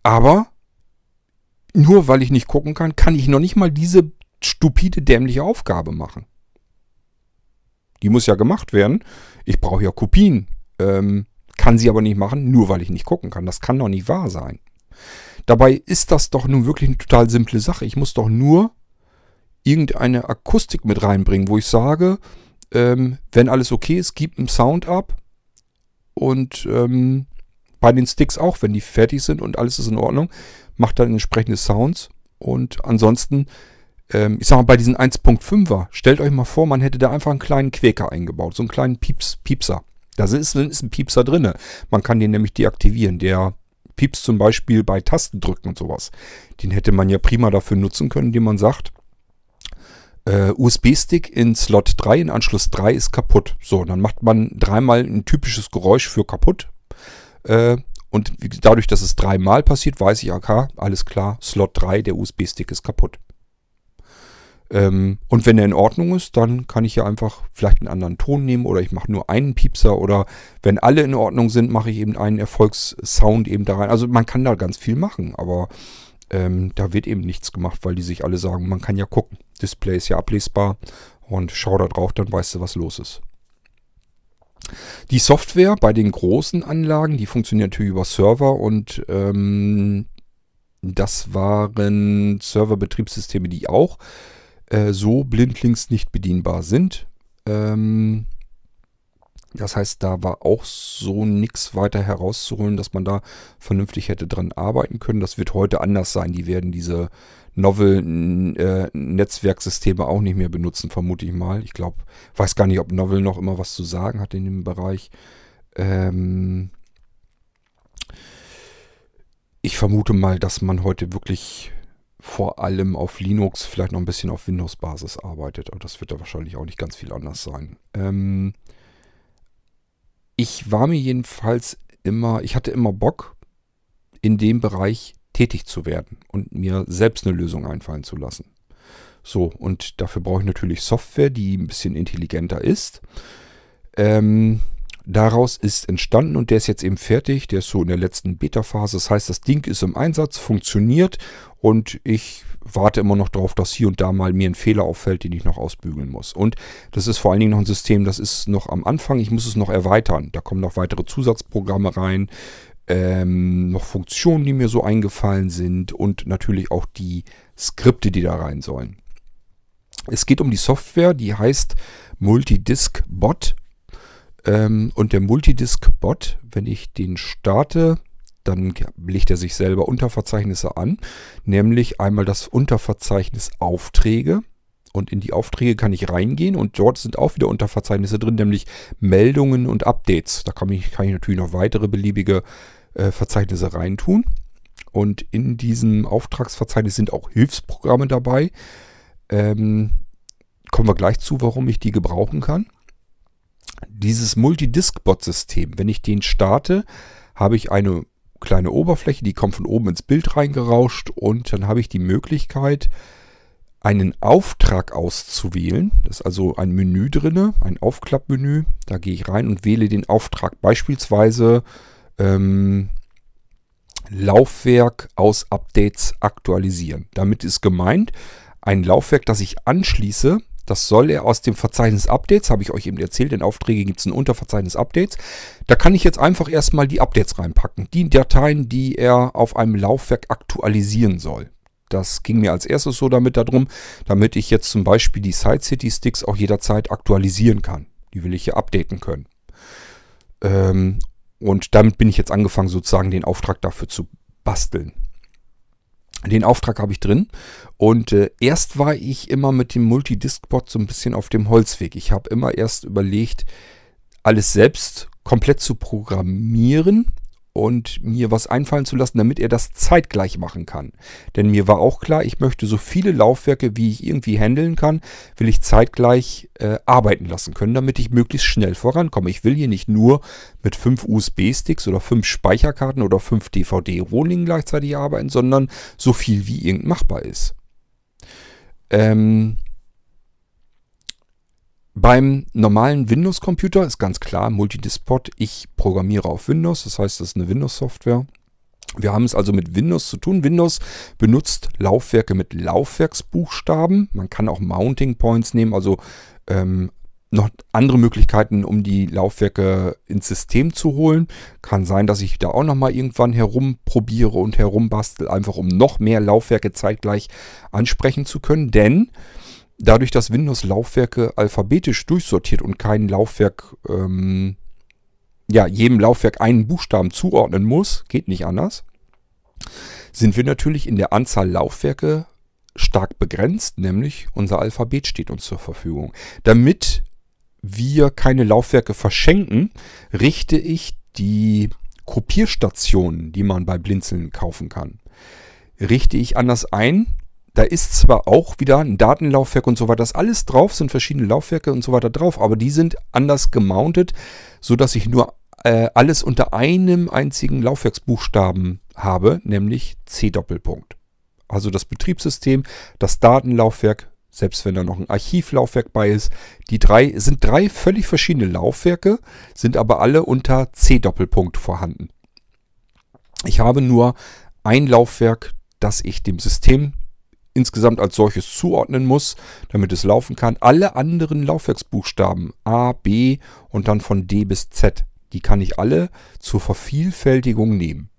aber nur weil ich nicht gucken kann, kann ich noch nicht mal diese stupide, dämliche Aufgabe machen. Die muss ja gemacht werden. Ich brauche ja Kopien. Ähm, kann sie aber nicht machen, nur weil ich nicht gucken kann. Das kann doch nicht wahr sein. Dabei ist das doch nun wirklich eine total simple Sache. Ich muss doch nur irgendeine Akustik mit reinbringen, wo ich sage, ähm, wenn alles okay ist, gib einen Sound ab. Und ähm, bei den Sticks auch, wenn die fertig sind und alles ist in Ordnung, macht dann entsprechende Sounds. Und ansonsten, ähm, ich sag mal, bei diesen 1.5er, stellt euch mal vor, man hätte da einfach einen kleinen Quäker eingebaut, so einen kleinen Pieps, Piepser. Da ist, ist ein Piepser drin. Man kann den nämlich deaktivieren. Der Pieps zum Beispiel bei Tastendrücken und sowas. Den hätte man ja prima dafür nutzen können, indem man sagt, äh, USB-Stick in Slot 3, in Anschluss 3 ist kaputt. So, dann macht man dreimal ein typisches Geräusch für kaputt. Äh, und dadurch, dass es dreimal passiert, weiß ich, okay, alles klar, Slot 3, der USB-Stick ist kaputt. Ähm, und wenn er in Ordnung ist, dann kann ich ja einfach vielleicht einen anderen Ton nehmen oder ich mache nur einen Piepser oder wenn alle in Ordnung sind, mache ich eben einen Erfolgssound eben da rein. Also man kann da ganz viel machen, aber ähm, da wird eben nichts gemacht, weil die sich alle sagen, man kann ja gucken. Display ist ja ablesbar und schau da drauf, dann weißt du, was los ist. Die Software bei den großen Anlagen, die funktioniert natürlich über Server und ähm, das waren Serverbetriebssysteme, die auch äh, so blindlings nicht bedienbar sind. Ähm, das heißt, da war auch so nichts weiter herauszuholen, dass man da vernünftig hätte dran arbeiten können. Das wird heute anders sein. Die werden diese Novel-Netzwerksysteme äh, auch nicht mehr benutzen, vermute ich mal. Ich glaube, weiß gar nicht, ob Novel noch immer was zu sagen hat in dem Bereich. Ähm ich vermute mal, dass man heute wirklich vor allem auf Linux, vielleicht noch ein bisschen auf Windows-Basis arbeitet. Aber das wird da wahrscheinlich auch nicht ganz viel anders sein. Ähm ich war mir jedenfalls immer, ich hatte immer Bock, in dem Bereich tätig zu werden und mir selbst eine Lösung einfallen zu lassen. So, und dafür brauche ich natürlich Software, die ein bisschen intelligenter ist. Ähm, daraus ist entstanden und der ist jetzt eben fertig. Der ist so in der letzten Beta-Phase. Das heißt, das Ding ist im Einsatz, funktioniert und ich warte immer noch darauf, dass hier und da mal mir ein Fehler auffällt, den ich noch ausbügeln muss. Und das ist vor allen Dingen noch ein System, das ist noch am Anfang. Ich muss es noch erweitern. Da kommen noch weitere Zusatzprogramme rein, ähm, noch Funktionen, die mir so eingefallen sind und natürlich auch die Skripte, die da rein sollen. Es geht um die Software, die heißt Multidisk Bot. Ähm, und der Multidisk Bot, wenn ich den starte, dann legt er sich selber Unterverzeichnisse an, nämlich einmal das Unterverzeichnis Aufträge. Und in die Aufträge kann ich reingehen und dort sind auch wieder Unterverzeichnisse drin, nämlich Meldungen und Updates. Da kann ich, kann ich natürlich noch weitere beliebige äh, Verzeichnisse reintun. Und in diesem Auftragsverzeichnis sind auch Hilfsprogramme dabei. Ähm, kommen wir gleich zu, warum ich die gebrauchen kann. Dieses Multidisk-Bot-System, wenn ich den starte, habe ich eine kleine Oberfläche, die kommt von oben ins Bild reingerauscht und dann habe ich die Möglichkeit, einen Auftrag auszuwählen. Das ist also ein Menü drinne, ein Aufklappmenü. Da gehe ich rein und wähle den Auftrag. Beispielsweise ähm, Laufwerk aus Updates aktualisieren. Damit ist gemeint, ein Laufwerk, das ich anschließe, das soll er aus dem Verzeichnis Updates, habe ich euch eben erzählt, in Aufträgen gibt es ein Unterverzeichnis Updates. Da kann ich jetzt einfach erstmal die Updates reinpacken. Die Dateien, die er auf einem Laufwerk aktualisieren soll. Das ging mir als erstes so damit darum, damit ich jetzt zum Beispiel die Side City Sticks auch jederzeit aktualisieren kann. Die will ich hier updaten können. Ähm, und damit bin ich jetzt angefangen, sozusagen den Auftrag dafür zu basteln. Den Auftrag habe ich drin. Und äh, erst war ich immer mit dem Multidisk-Bot so ein bisschen auf dem Holzweg. Ich habe immer erst überlegt, alles selbst komplett zu programmieren und mir was einfallen zu lassen, damit er das zeitgleich machen kann. Denn mir war auch klar, ich möchte so viele Laufwerke, wie ich irgendwie handeln kann, will ich zeitgleich äh, arbeiten lassen können, damit ich möglichst schnell vorankomme. Ich will hier nicht nur mit fünf USB-Sticks oder fünf Speicherkarten oder fünf DVD-Rohlingen gleichzeitig arbeiten, sondern so viel wie irgend machbar ist. Ähm, beim normalen Windows-Computer ist ganz klar, Multidispot, ich programmiere auf Windows, das heißt, das ist eine Windows-Software. Wir haben es also mit Windows zu tun. Windows benutzt Laufwerke mit Laufwerksbuchstaben. Man kann auch Mounting Points nehmen, also ähm, noch andere Möglichkeiten, um die Laufwerke ins System zu holen. Kann sein, dass ich da auch nochmal irgendwann herumprobiere und herumbastel, einfach um noch mehr Laufwerke zeitgleich ansprechen zu können. Denn dadurch, dass Windows Laufwerke alphabetisch durchsortiert und kein Laufwerk, ähm, ja, jedem Laufwerk einen Buchstaben zuordnen muss, geht nicht anders, sind wir natürlich in der Anzahl Laufwerke stark begrenzt, nämlich unser Alphabet steht uns zur Verfügung. Damit wir keine Laufwerke verschenken, richte ich die Kopierstationen, die man bei Blinzeln kaufen kann, richte ich anders ein, da ist zwar auch wieder ein Datenlaufwerk und so weiter, das alles drauf, sind verschiedene Laufwerke und so weiter drauf, aber die sind anders gemountet, sodass ich nur äh, alles unter einem einzigen Laufwerksbuchstaben habe, nämlich C Doppelpunkt. Also das Betriebssystem, das Datenlaufwerk, selbst wenn da noch ein Archivlaufwerk bei ist. Die drei sind drei völlig verschiedene Laufwerke, sind aber alle unter C Doppelpunkt vorhanden. Ich habe nur ein Laufwerk, das ich dem System insgesamt als solches zuordnen muss, damit es laufen kann. Alle anderen Laufwerksbuchstaben A, B und dann von D bis Z, die kann ich alle zur Vervielfältigung nehmen.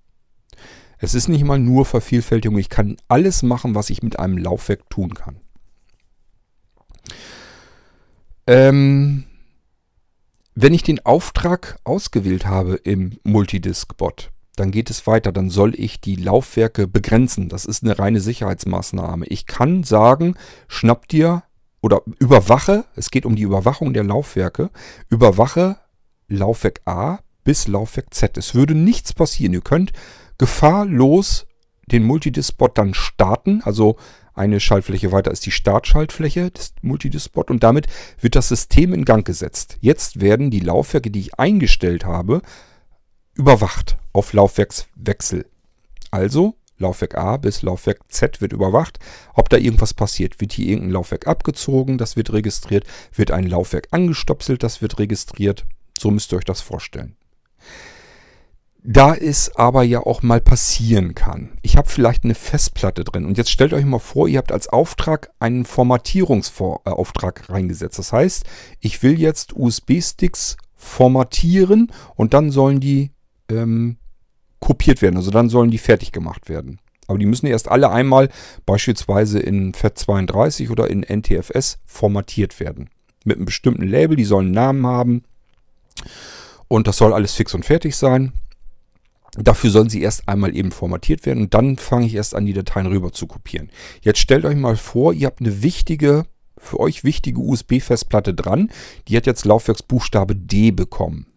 Es ist nicht mal nur Vervielfältigung, ich kann alles machen, was ich mit einem Laufwerk tun kann. Ähm, wenn ich den Auftrag ausgewählt habe im Multidisk-Bot, dann geht es weiter. Dann soll ich die Laufwerke begrenzen. Das ist eine reine Sicherheitsmaßnahme. Ich kann sagen, schnapp dir oder überwache, es geht um die Überwachung der Laufwerke, überwache Laufwerk A bis Laufwerk Z. Es würde nichts passieren. Ihr könnt gefahrlos den Multidisk-Bot dann starten, also eine Schaltfläche weiter ist die Startschaltfläche des Multidisk-Bot und damit wird das System in Gang gesetzt. Jetzt werden die Laufwerke, die ich eingestellt habe, überwacht auf Laufwerkswechsel. Also Laufwerk A bis Laufwerk Z wird überwacht, ob da irgendwas passiert. Wird hier irgendein Laufwerk abgezogen, das wird registriert. Wird ein Laufwerk angestopselt, das wird registriert. So müsst ihr euch das vorstellen. Da es aber ja auch mal passieren kann. Ich habe vielleicht eine Festplatte drin und jetzt stellt euch mal vor, ihr habt als Auftrag einen Formatierungsauftrag reingesetzt. Das heißt, ich will jetzt USB-Sticks formatieren und dann sollen die ähm, kopiert werden. Also dann sollen die fertig gemacht werden. Aber die müssen erst alle einmal beispielsweise in FAT32 oder in NTFS formatiert werden. Mit einem bestimmten Label, die sollen einen Namen haben. Und das soll alles fix und fertig sein. Dafür sollen sie erst einmal eben formatiert werden und dann fange ich erst an, die Dateien rüber zu kopieren. Jetzt stellt euch mal vor, ihr habt eine wichtige, für euch wichtige USB-Festplatte dran. Die hat jetzt Laufwerksbuchstabe D bekommen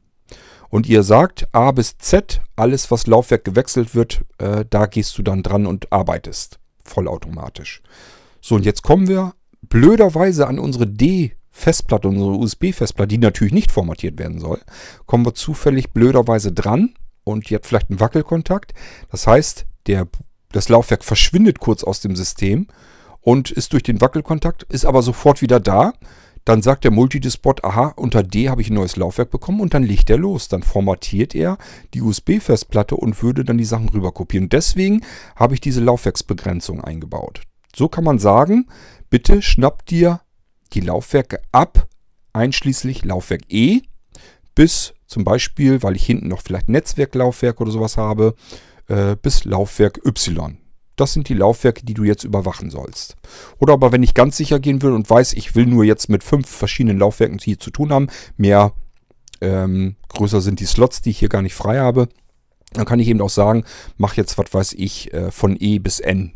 und ihr sagt A bis Z, alles was Laufwerk gewechselt wird, äh, da gehst du dann dran und arbeitest. Vollautomatisch. So, und jetzt kommen wir blöderweise an unsere D-Festplatte, unsere USB-Festplatte, die natürlich nicht formatiert werden soll, kommen wir zufällig blöderweise dran und die hat vielleicht einen Wackelkontakt. Das heißt, der, das Laufwerk verschwindet kurz aus dem System und ist durch den Wackelkontakt, ist aber sofort wieder da. Dann sagt der Multidispot, aha, unter D habe ich ein neues Laufwerk bekommen und dann legt er los. Dann formatiert er die USB-Festplatte und würde dann die Sachen rüberkopieren. Deswegen habe ich diese Laufwerksbegrenzung eingebaut. So kann man sagen, bitte schnapp dir die Laufwerke ab, einschließlich Laufwerk E, bis zum Beispiel, weil ich hinten noch vielleicht Netzwerklaufwerk oder sowas habe, äh, bis Laufwerk Y. Das sind die Laufwerke, die du jetzt überwachen sollst. Oder aber wenn ich ganz sicher gehen will und weiß, ich will nur jetzt mit fünf verschiedenen Laufwerken hier zu tun haben, mehr ähm, größer sind die Slots, die ich hier gar nicht frei habe, dann kann ich eben auch sagen, mach jetzt, was weiß ich, äh, von E bis N.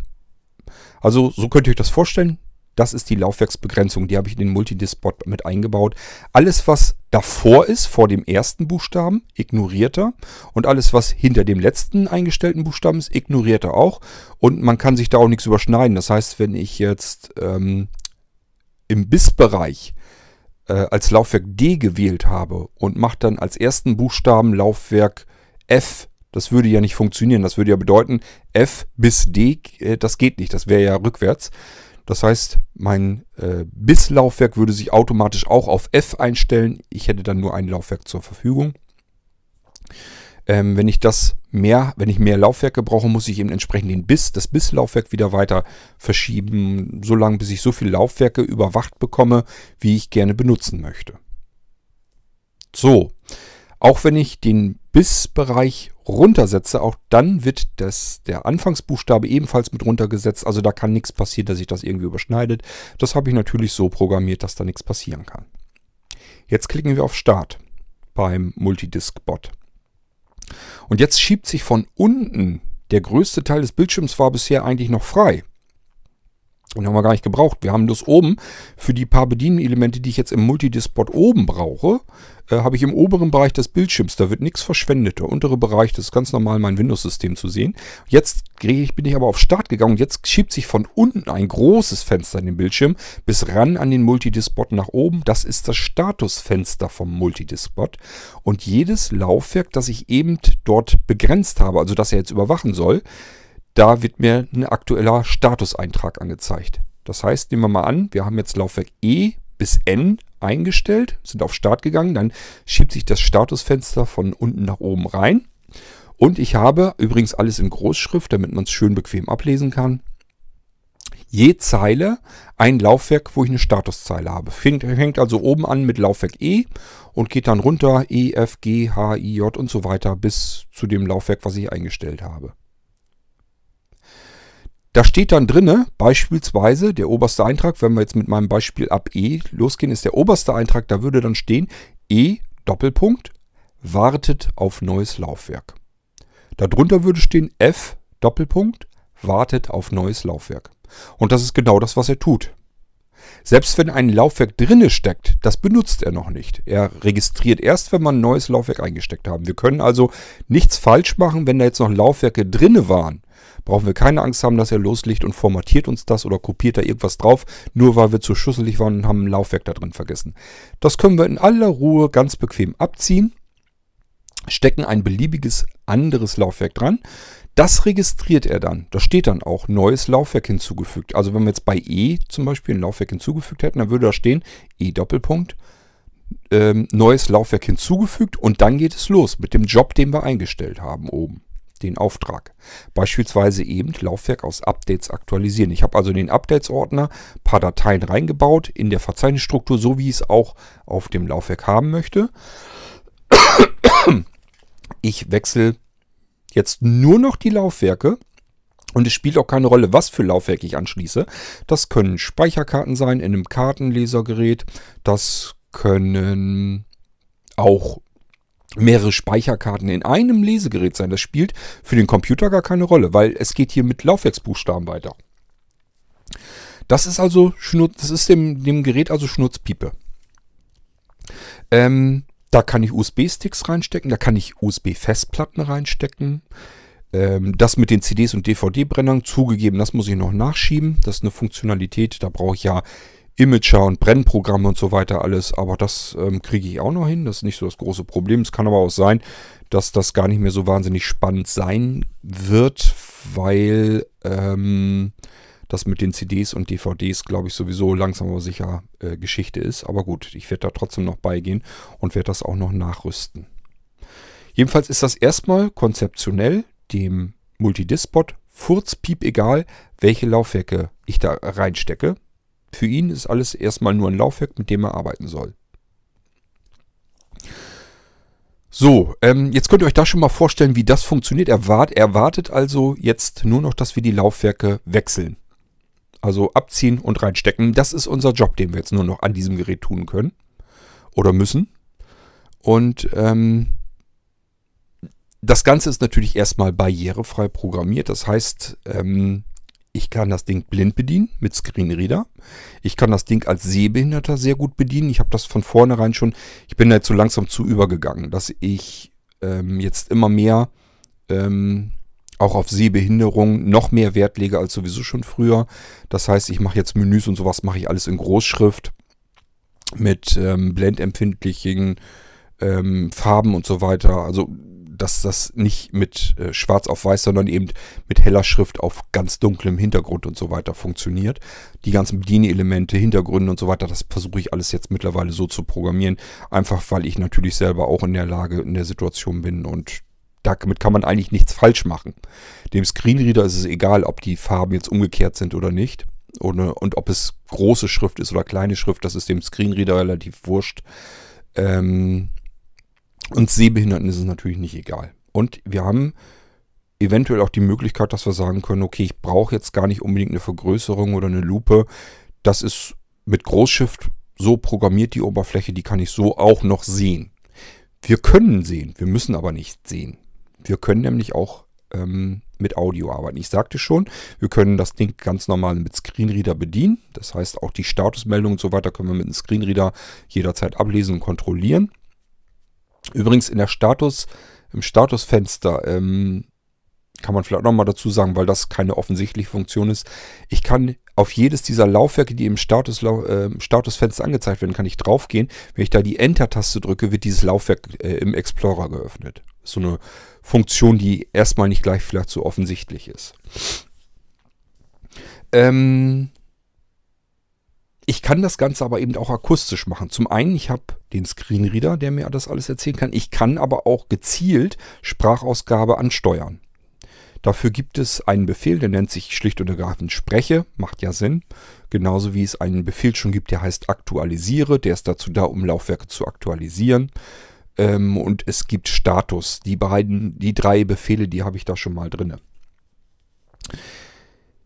Also so könnt ihr euch das vorstellen. Das ist die Laufwerksbegrenzung, die habe ich in den Multidisk-Bot mit eingebaut. Alles, was davor ist, vor dem ersten Buchstaben, ignoriert er. Und alles, was hinter dem letzten eingestellten Buchstaben ist, ignoriert er auch. Und man kann sich da auch nichts überschneiden. Das heißt, wenn ich jetzt ähm, im BIS-Bereich äh, als Laufwerk D gewählt habe und mache dann als ersten Buchstaben Laufwerk F, das würde ja nicht funktionieren. Das würde ja bedeuten, F bis D, äh, das geht nicht. Das wäre ja rückwärts. Das heißt, mein äh, BIS-Laufwerk würde sich automatisch auch auf F einstellen. Ich hätte dann nur ein Laufwerk zur Verfügung. Ähm, wenn ich das mehr, wenn ich mehr Laufwerke brauche, muss ich eben entsprechend den BIS, das BIS-Laufwerk wieder weiter verschieben, solange bis ich so viele Laufwerke überwacht bekomme, wie ich gerne benutzen möchte. So, auch wenn ich den BIS-Bereich runtersetze, auch dann wird das, der Anfangsbuchstabe ebenfalls mit runtergesetzt. Also da kann nichts passieren, dass sich das irgendwie überschneidet. Das habe ich natürlich so programmiert, dass da nichts passieren kann. Jetzt klicken wir auf Start beim Multidisk-Bot. Und jetzt schiebt sich von unten, der größte Teil des Bildschirms war bisher eigentlich noch frei. Und haben wir gar nicht gebraucht. Wir haben das oben für die paar Bedienelemente, die ich jetzt im Multidispot oben brauche, äh, habe ich im oberen Bereich des Bildschirms. Da wird nichts verschwendet. Der untere Bereich, das ist ganz normal mein Windows-System zu sehen. Jetzt ich, bin ich aber auf Start gegangen und jetzt schiebt sich von unten ein großes Fenster in den Bildschirm bis ran an den Multidispot nach oben. Das ist das Statusfenster vom Multidispot. Und jedes Laufwerk, das ich eben dort begrenzt habe, also das er jetzt überwachen soll, da wird mir ein aktueller Statuseintrag angezeigt. Das heißt, nehmen wir mal an, wir haben jetzt Laufwerk E bis N eingestellt, sind auf Start gegangen, dann schiebt sich das Statusfenster von unten nach oben rein. Und ich habe übrigens alles in Großschrift, damit man es schön bequem ablesen kann. Je Zeile ein Laufwerk, wo ich eine Statuszeile habe. Fängt, fängt also oben an mit Laufwerk E und geht dann runter E, F, G, H, I, J und so weiter bis zu dem Laufwerk, was ich eingestellt habe. Da steht dann drinne, beispielsweise der oberste Eintrag, wenn wir jetzt mit meinem Beispiel ab E losgehen, ist der oberste Eintrag, da würde dann stehen E Doppelpunkt wartet auf neues Laufwerk. Darunter würde stehen F Doppelpunkt wartet auf neues Laufwerk. Und das ist genau das, was er tut. Selbst wenn ein Laufwerk drinne steckt, das benutzt er noch nicht. Er registriert erst, wenn wir ein neues Laufwerk eingesteckt haben. Wir können also nichts falsch machen, wenn da jetzt noch Laufwerke drinne waren brauchen wir keine Angst haben, dass er loslegt und formatiert uns das oder kopiert da irgendwas drauf, nur weil wir zu schusselig waren und haben ein Laufwerk da drin vergessen. Das können wir in aller Ruhe ganz bequem abziehen, stecken ein beliebiges anderes Laufwerk dran. Das registriert er dann. Da steht dann auch neues Laufwerk hinzugefügt. Also wenn wir jetzt bei E zum Beispiel ein Laufwerk hinzugefügt hätten, dann würde da stehen E Doppelpunkt ähm, neues Laufwerk hinzugefügt und dann geht es los mit dem Job, den wir eingestellt haben oben den Auftrag. Beispielsweise eben Laufwerk aus Updates aktualisieren. Ich habe also in den Updates-Ordner ein paar Dateien reingebaut in der Verzeichnisstruktur, so wie ich es auch auf dem Laufwerk haben möchte. Ich wechsle jetzt nur noch die Laufwerke. Und es spielt auch keine Rolle, was für Laufwerk ich anschließe. Das können Speicherkarten sein in einem Kartenlesergerät. Das können auch mehrere Speicherkarten in einem Lesegerät sein. Das spielt für den Computer gar keine Rolle, weil es geht hier mit Laufwerksbuchstaben weiter. Das ist also Schnurz, das ist dem, dem Gerät also Schnurzpiepe. Ähm, da kann ich USB-Sticks reinstecken, da kann ich USB-Festplatten reinstecken. Ähm, das mit den CDs und DVD-Brennern zugegeben, das muss ich noch nachschieben. Das ist eine Funktionalität, da brauche ich ja Imager und Brennprogramme und so weiter alles. Aber das ähm, kriege ich auch noch hin. Das ist nicht so das große Problem. Es kann aber auch sein, dass das gar nicht mehr so wahnsinnig spannend sein wird, weil ähm, das mit den CDs und DVDs, glaube ich, sowieso langsam aber sicher äh, Geschichte ist. Aber gut, ich werde da trotzdem noch beigehen und werde das auch noch nachrüsten. Jedenfalls ist das erstmal konzeptionell dem Multidispot furzpiep egal, welche Laufwerke ich da reinstecke. Für ihn ist alles erstmal nur ein Laufwerk, mit dem er arbeiten soll. So, ähm, jetzt könnt ihr euch da schon mal vorstellen, wie das funktioniert. Er, wart, er wartet also jetzt nur noch, dass wir die Laufwerke wechseln. Also abziehen und reinstecken. Das ist unser Job, den wir jetzt nur noch an diesem Gerät tun können. Oder müssen. Und ähm, das Ganze ist natürlich erstmal barrierefrei programmiert. Das heißt, ähm, ich kann das Ding blind bedienen mit Screenreader. Ich kann das Ding als Sehbehinderter sehr gut bedienen. Ich habe das von vornherein schon, ich bin da jetzt so langsam zu übergegangen, dass ich ähm, jetzt immer mehr ähm, auch auf Sehbehinderung noch mehr Wert lege als sowieso schon früher. Das heißt, ich mache jetzt Menüs und sowas, mache ich alles in Großschrift mit ähm, blendempfindlichen ähm, Farben und so weiter. Also dass das nicht mit äh, schwarz auf weiß, sondern eben mit heller Schrift auf ganz dunklem Hintergrund und so weiter funktioniert. Die ganzen Bedienelemente, Hintergründe und so weiter, das versuche ich alles jetzt mittlerweile so zu programmieren. Einfach weil ich natürlich selber auch in der Lage, in der Situation bin und damit kann man eigentlich nichts falsch machen. Dem Screenreader ist es egal, ob die Farben jetzt umgekehrt sind oder nicht. Oder, und ob es große Schrift ist oder kleine Schrift, das ist dem Screenreader relativ wurscht. Ähm, und Sehbehinderten ist es natürlich nicht egal. Und wir haben eventuell auch die Möglichkeit, dass wir sagen können, okay, ich brauche jetzt gar nicht unbedingt eine Vergrößerung oder eine Lupe. Das ist mit Großschrift so programmiert, die Oberfläche, die kann ich so auch noch sehen. Wir können sehen, wir müssen aber nicht sehen. Wir können nämlich auch ähm, mit Audio arbeiten. Ich sagte schon, wir können das Ding ganz normal mit Screenreader bedienen. Das heißt, auch die Statusmeldungen und so weiter können wir mit dem Screenreader jederzeit ablesen und kontrollieren. Übrigens in der Status, im Statusfenster, ähm, kann man vielleicht nochmal dazu sagen, weil das keine offensichtliche Funktion ist. Ich kann auf jedes dieser Laufwerke, die im Status, äh, Statusfenster angezeigt werden, kann ich draufgehen. Wenn ich da die Enter-Taste drücke, wird dieses Laufwerk äh, im Explorer geöffnet. So eine Funktion, die erstmal nicht gleich vielleicht so offensichtlich ist. Ähm, ich kann das Ganze aber eben auch akustisch machen. Zum einen, ich habe den Screenreader, der mir das alles erzählen kann. Ich kann aber auch gezielt Sprachausgabe ansteuern. Dafür gibt es einen Befehl, der nennt sich schlicht und ergreifend Spreche, macht ja Sinn. Genauso wie es einen Befehl schon gibt, der heißt Aktualisiere, der ist dazu da, um Laufwerke zu aktualisieren. Ähm, und es gibt Status. Die beiden, die drei Befehle, die habe ich da schon mal drin.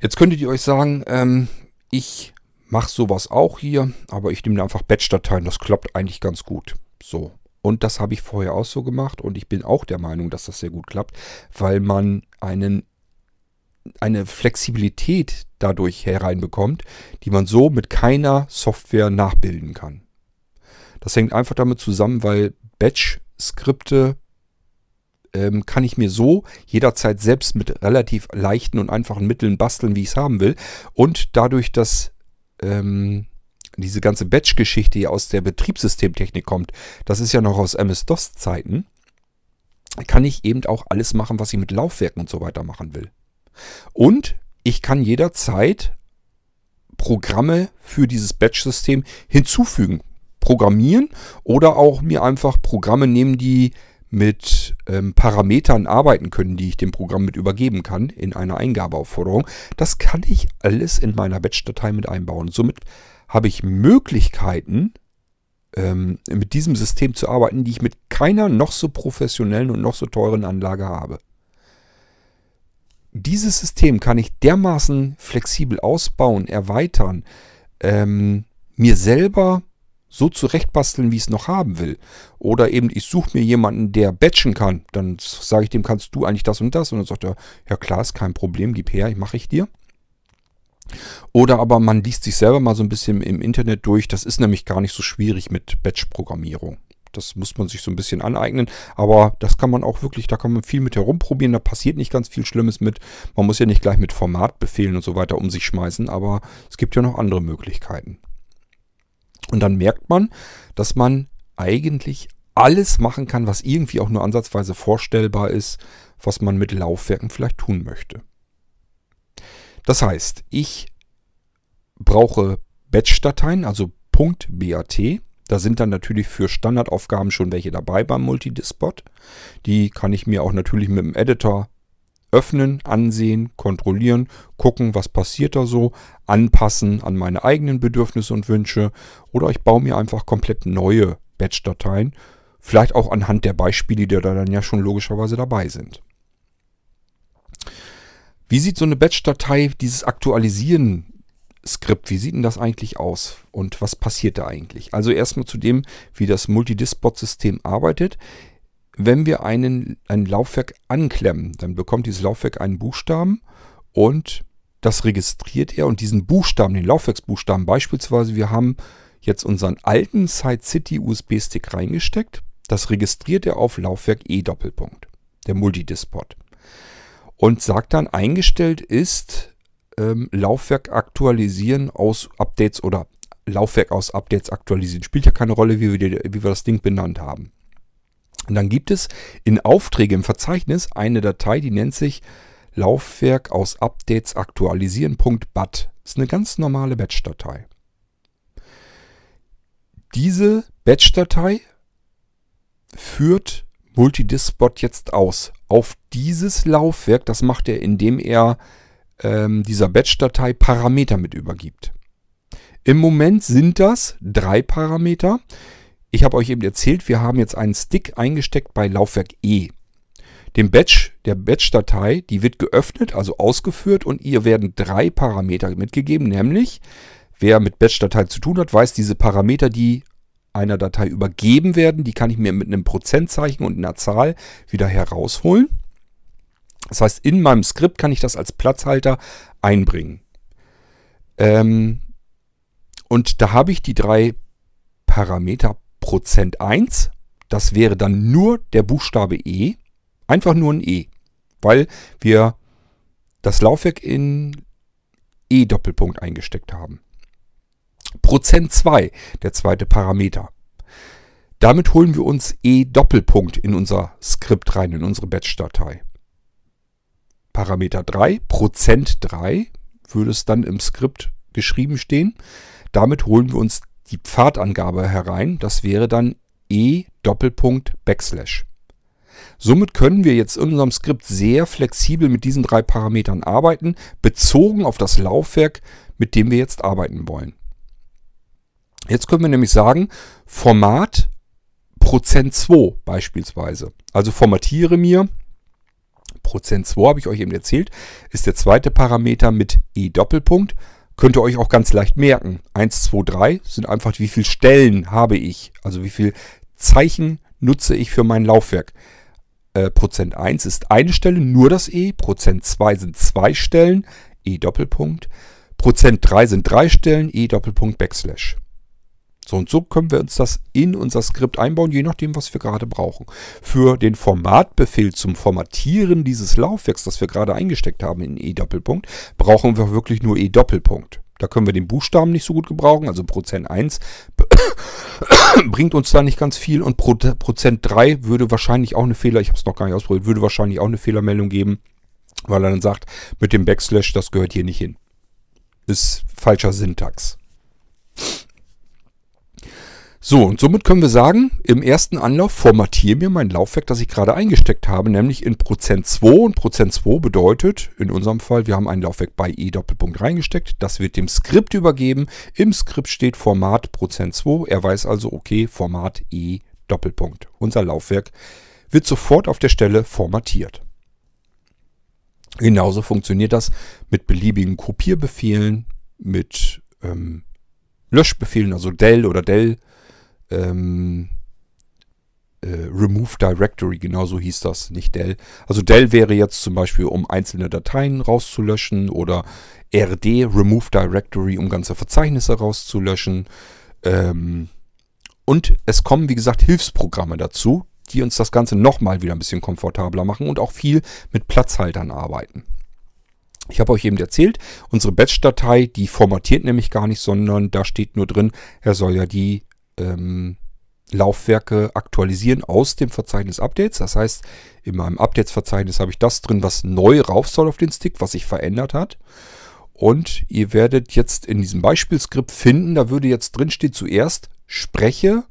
Jetzt könntet ihr euch sagen, ähm, ich mache sowas auch hier, aber ich nehme einfach Batch-Dateien. Das klappt eigentlich ganz gut. So. Und das habe ich vorher auch so gemacht und ich bin auch der Meinung, dass das sehr gut klappt, weil man einen, eine Flexibilität dadurch hereinbekommt, die man so mit keiner Software nachbilden kann. Das hängt einfach damit zusammen, weil Batch-Skripte ähm, kann ich mir so jederzeit selbst mit relativ leichten und einfachen Mitteln basteln, wie ich es haben will. Und dadurch, dass ähm, diese ganze Batch-Geschichte hier aus der Betriebssystemtechnik kommt, das ist ja noch aus MS-DOS-Zeiten, kann ich eben auch alles machen, was ich mit Laufwerken und so weiter machen will. Und ich kann jederzeit Programme für dieses Batch-System hinzufügen, programmieren oder auch mir einfach Programme nehmen, die mit ähm, Parametern arbeiten können, die ich dem Programm mit übergeben kann in einer Eingabeaufforderung. Das kann ich alles in meiner Batch-Datei mit einbauen. Somit habe ich Möglichkeiten, ähm, mit diesem System zu arbeiten, die ich mit keiner noch so professionellen und noch so teuren Anlage habe. Dieses System kann ich dermaßen flexibel ausbauen, erweitern, ähm, mir selber so zurechtbasteln, wie ich es noch haben will. Oder eben, ich suche mir jemanden, der batchen kann. Dann sage ich dem, kannst du eigentlich das und das? Und dann sagt er, ja klar, ist kein Problem, gib her, mache ich dir. Oder aber man liest sich selber mal so ein bisschen im Internet durch. Das ist nämlich gar nicht so schwierig mit Batch-Programmierung. Das muss man sich so ein bisschen aneignen. Aber das kann man auch wirklich, da kann man viel mit herumprobieren. Da passiert nicht ganz viel Schlimmes mit. Man muss ja nicht gleich mit Formatbefehlen und so weiter um sich schmeißen. Aber es gibt ja noch andere Möglichkeiten. Und dann merkt man, dass man eigentlich alles machen kann, was irgendwie auch nur ansatzweise vorstellbar ist, was man mit Laufwerken vielleicht tun möchte. Das heißt, ich brauche Batch-Dateien, also .bat. Da sind dann natürlich für Standardaufgaben schon welche dabei beim Multidispot. Die kann ich mir auch natürlich mit dem Editor öffnen, ansehen, kontrollieren, gucken, was passiert da so, anpassen an meine eigenen Bedürfnisse und Wünsche. Oder ich baue mir einfach komplett neue Batch-Dateien. Vielleicht auch anhand der Beispiele, die da dann ja schon logischerweise dabei sind. Wie sieht so eine Batch-Datei, dieses Aktualisieren Skript, wie sieht denn das eigentlich aus und was passiert da eigentlich? Also erstmal zu dem, wie das Multidispot-System arbeitet. Wenn wir einen, ein Laufwerk anklemmen, dann bekommt dieses Laufwerk einen Buchstaben und das registriert er und diesen Buchstaben, den Laufwerksbuchstaben beispielsweise, wir haben jetzt unseren alten Side City USB-Stick reingesteckt, das registriert er auf Laufwerk E Doppelpunkt, der Multidispot. Und sagt dann, eingestellt ist ähm, Laufwerk aktualisieren aus Updates oder Laufwerk aus Updates aktualisieren. Spielt ja keine Rolle, wie wir, wie wir das Ding benannt haben. Und dann gibt es in Aufträge im Verzeichnis eine Datei, die nennt sich Laufwerk aus Updates aktualisieren.bat. Ist eine ganz normale Batch-Datei. Diese Batch-Datei führt Multidisk-Bot jetzt aus auf dieses Laufwerk. Das macht er, indem er ähm, dieser Batch-Datei Parameter mit übergibt. Im Moment sind das drei Parameter. Ich habe euch eben erzählt, wir haben jetzt einen Stick eingesteckt bei Laufwerk E. Dem Batch, der Batch-Datei, die wird geöffnet, also ausgeführt und ihr werden drei Parameter mitgegeben, nämlich wer mit Batch-Datei zu tun hat, weiß, diese Parameter, die einer Datei übergeben werden, die kann ich mir mit einem Prozentzeichen und einer Zahl wieder herausholen. Das heißt, in meinem Skript kann ich das als Platzhalter einbringen. Ähm, und da habe ich die drei Parameter Prozent 1. Das wäre dann nur der Buchstabe E. Einfach nur ein E. Weil wir das Laufwerk in E-Doppelpunkt eingesteckt haben. Prozent 2, der zweite Parameter. Damit holen wir uns E-Doppelpunkt in unser Skript rein, in unsere Batch-Datei. Parameter 3, Prozent 3 würde es dann im Skript geschrieben stehen. Damit holen wir uns die Pfadangabe herein. Das wäre dann e Doppelpunkt Backslash. Somit können wir jetzt in unserem Skript sehr flexibel mit diesen drei Parametern arbeiten, bezogen auf das Laufwerk, mit dem wir jetzt arbeiten wollen. Jetzt können wir nämlich sagen, Format Prozent 2 beispielsweise. Also formatiere mir Prozent 2 habe ich euch eben erzählt, ist der zweite Parameter mit E Doppelpunkt. Könnt ihr euch auch ganz leicht merken. 1, 2, 3 sind einfach, wie viele Stellen habe ich. Also wie viele Zeichen nutze ich für mein Laufwerk. Äh, Prozent 1 ist eine Stelle, nur das E. Prozent 2 sind zwei Stellen, E Doppelpunkt. Prozent 3 sind drei Stellen, E Doppelpunkt Backslash. So und so können wir uns das in unser Skript einbauen, je nachdem, was wir gerade brauchen. Für den Formatbefehl zum Formatieren dieses Laufwerks, das wir gerade eingesteckt haben in E-Doppelpunkt, brauchen wir wirklich nur E-Doppelpunkt. Da können wir den Buchstaben nicht so gut gebrauchen, also Prozent 1 bringt uns da nicht ganz viel und Prozent 3 würde wahrscheinlich auch eine Fehler, ich habe es noch gar nicht ausprobiert, würde wahrscheinlich auch eine Fehlermeldung geben, weil er dann sagt, mit dem Backslash, das gehört hier nicht hin. Ist falscher Syntax. So, und somit können wir sagen, im ersten Anlauf formatiere mir mein Laufwerk, das ich gerade eingesteckt habe, nämlich in Prozent 2. Und Prozent 2 bedeutet, in unserem Fall, wir haben ein Laufwerk bei E Doppelpunkt reingesteckt. Das wird dem Skript übergeben. Im Skript steht Format Prozent 2. Er weiß also, okay, Format E Doppelpunkt. Unser Laufwerk wird sofort auf der Stelle formatiert. Genauso funktioniert das mit beliebigen Kopierbefehlen, mit ähm, Löschbefehlen, also del oder del ähm, äh, Remove Directory, genauso hieß das, nicht Dell. Also Dell wäre jetzt zum Beispiel, um einzelne Dateien rauszulöschen oder RD, Remove Directory, um ganze Verzeichnisse rauszulöschen. Ähm, und es kommen, wie gesagt, Hilfsprogramme dazu, die uns das Ganze nochmal wieder ein bisschen komfortabler machen und auch viel mit Platzhaltern arbeiten. Ich habe euch eben erzählt, unsere Batch-Datei, die formatiert nämlich gar nicht, sondern da steht nur drin, er soll ja die ähm, Laufwerke aktualisieren aus dem Verzeichnis Updates. Das heißt, in meinem Updates-Verzeichnis habe ich das drin, was neu rauf soll auf den Stick, was sich verändert hat. Und ihr werdet jetzt in diesem Beispielskript finden, da würde jetzt drinstehen zuerst spreche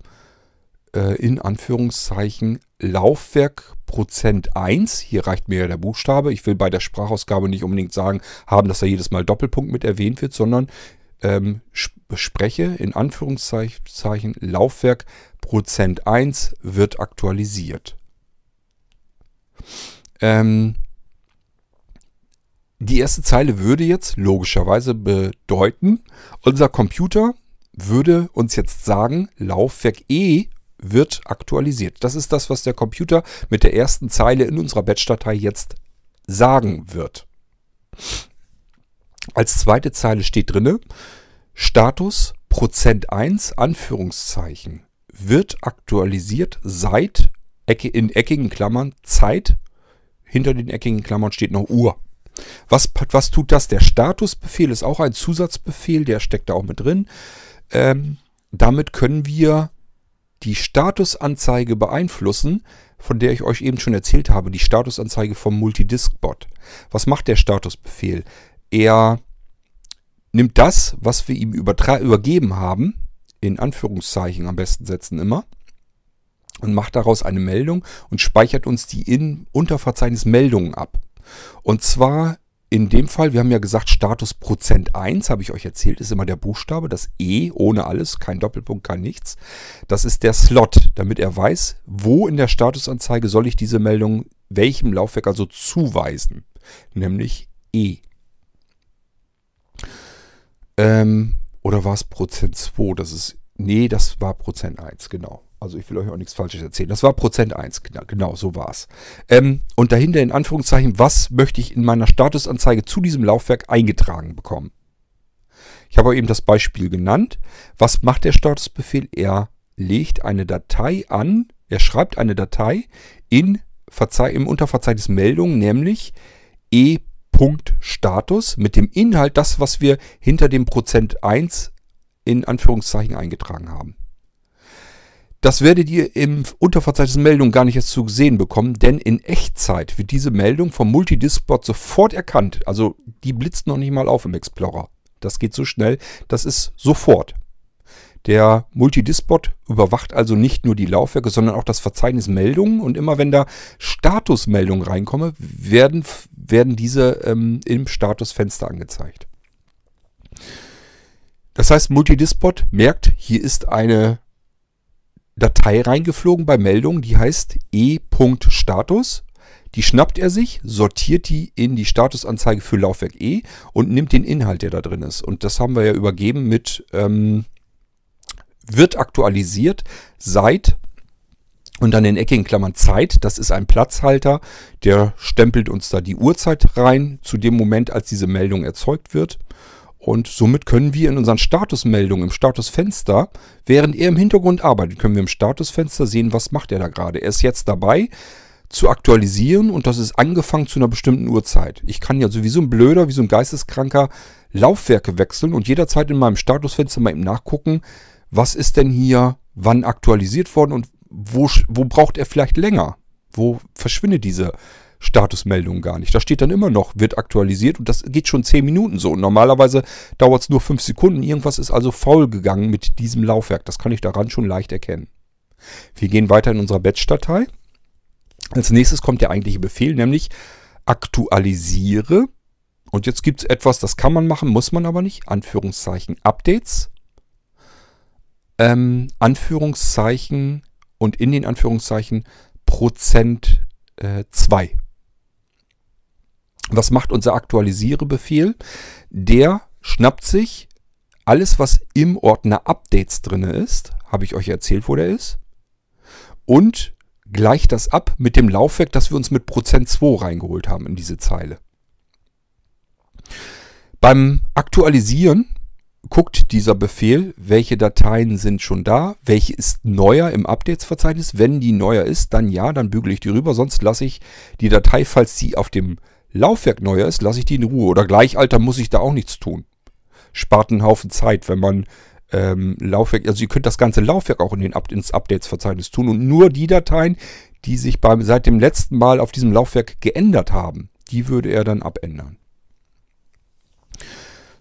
äh, in Anführungszeichen Laufwerk Prozent 1. Hier reicht mir ja der Buchstabe. Ich will bei der Sprachausgabe nicht unbedingt sagen, haben, dass da jedes Mal Doppelpunkt mit erwähnt wird, sondern ähm, spreche in Anführungszeichen Laufwerk Prozent 1 wird aktualisiert. Ähm, die erste Zeile würde jetzt logischerweise bedeuten, unser Computer würde uns jetzt sagen, Laufwerk E wird aktualisiert. Das ist das, was der Computer mit der ersten Zeile in unserer Batch-Datei jetzt sagen wird. Als zweite Zeile steht drinne Status Prozent 1 Anführungszeichen wird aktualisiert seit in eckigen Klammern Zeit. Hinter den eckigen Klammern steht noch Uhr. Was, was tut das? Der Statusbefehl ist auch ein Zusatzbefehl, der steckt da auch mit drin. Ähm, damit können wir die Statusanzeige beeinflussen, von der ich euch eben schon erzählt habe, die Statusanzeige vom Multidisk-Bot. Was macht der Statusbefehl? Er nimmt das, was wir ihm übergeben haben, in Anführungszeichen am besten setzen immer, und macht daraus eine Meldung und speichert uns die in Unterverzeichnis Meldungen ab. Und zwar in dem Fall, wir haben ja gesagt, Status Prozent 1, habe ich euch erzählt, ist immer der Buchstabe, das E ohne alles, kein Doppelpunkt, kein nichts. Das ist der Slot, damit er weiß, wo in der Statusanzeige soll ich diese Meldung welchem Laufwerk also zuweisen, nämlich E. Ähm, oder war es Prozent 2? Das ist, nee, das war Prozent 1, genau. Also ich will euch auch nichts Falsches erzählen. Das war Prozent 1, genau, genau so war es. Ähm, und dahinter in Anführungszeichen, was möchte ich in meiner Statusanzeige zu diesem Laufwerk eingetragen bekommen? Ich habe eben das Beispiel genannt. Was macht der Statusbefehl? Er legt eine Datei an, er schreibt eine Datei in Verze im Unterverzeichnis Meldung, nämlich e.status mit dem Inhalt, das, was wir hinter dem Prozent 1 in Anführungszeichen eingetragen haben. Das werdet ihr im Unterverzeichnis Meldung gar nicht erst zu sehen bekommen, denn in Echtzeit wird diese Meldung vom Multidiskbot sofort erkannt. Also die blitzt noch nicht mal auf im Explorer. Das geht so schnell, das ist sofort. Der Multidiskbot überwacht also nicht nur die Laufwerke, sondern auch das Verzeichnis Meldungen und immer wenn da Statusmeldungen reinkommen, werden, werden diese ähm, im Statusfenster angezeigt. Das heißt, Multidiskbot merkt, hier ist eine Datei reingeflogen bei Meldungen, die heißt e.status. Die schnappt er sich, sortiert die in die Statusanzeige für Laufwerk E und nimmt den Inhalt, der da drin ist. Und das haben wir ja übergeben mit ähm, wird aktualisiert seit und dann in eckigen Klammern Zeit. Das ist ein Platzhalter, der stempelt uns da die Uhrzeit rein zu dem Moment, als diese Meldung erzeugt wird. Und somit können wir in unseren Statusmeldungen im Statusfenster, während er im Hintergrund arbeitet, können wir im Statusfenster sehen, was macht er da gerade. Er ist jetzt dabei zu aktualisieren und das ist angefangen zu einer bestimmten Uhrzeit. Ich kann ja sowieso ein Blöder, wie so ein Geisteskranker Laufwerke wechseln und jederzeit in meinem Statusfenster mal eben nachgucken, was ist denn hier wann aktualisiert worden und wo, wo braucht er vielleicht länger? Wo verschwindet diese Statusmeldung gar nicht. Da steht dann immer noch, wird aktualisiert und das geht schon 10 Minuten so. Und normalerweise dauert es nur 5 Sekunden. Irgendwas ist also faul gegangen mit diesem Laufwerk. Das kann ich daran schon leicht erkennen. Wir gehen weiter in unserer Batch-Datei. Als nächstes kommt der eigentliche Befehl, nämlich aktualisiere. Und jetzt gibt es etwas, das kann man machen, muss man aber nicht. Anführungszeichen Updates. Ähm, Anführungszeichen und in den Anführungszeichen Prozent 2. Äh, was macht unser Aktualisiere-Befehl? Der schnappt sich alles, was im Ordner Updates drin ist, habe ich euch erzählt, wo der ist, und gleicht das ab mit dem Laufwerk, das wir uns mit Prozent 2 reingeholt haben in diese Zeile. Beim Aktualisieren guckt dieser Befehl, welche Dateien sind schon da, welche ist neuer im Updates-Verzeichnis. Wenn die neuer ist, dann ja, dann bügele ich die rüber, sonst lasse ich die Datei, falls sie auf dem Laufwerk neuer ist, lasse ich die in Ruhe. Oder Gleichalter muss ich da auch nichts tun. Spart einen Haufen Zeit, wenn man ähm, Laufwerk, also ihr könnt das ganze Laufwerk auch in den Up ins Updates-Verzeichnis tun und nur die Dateien, die sich beim, seit dem letzten Mal auf diesem Laufwerk geändert haben, die würde er dann abändern.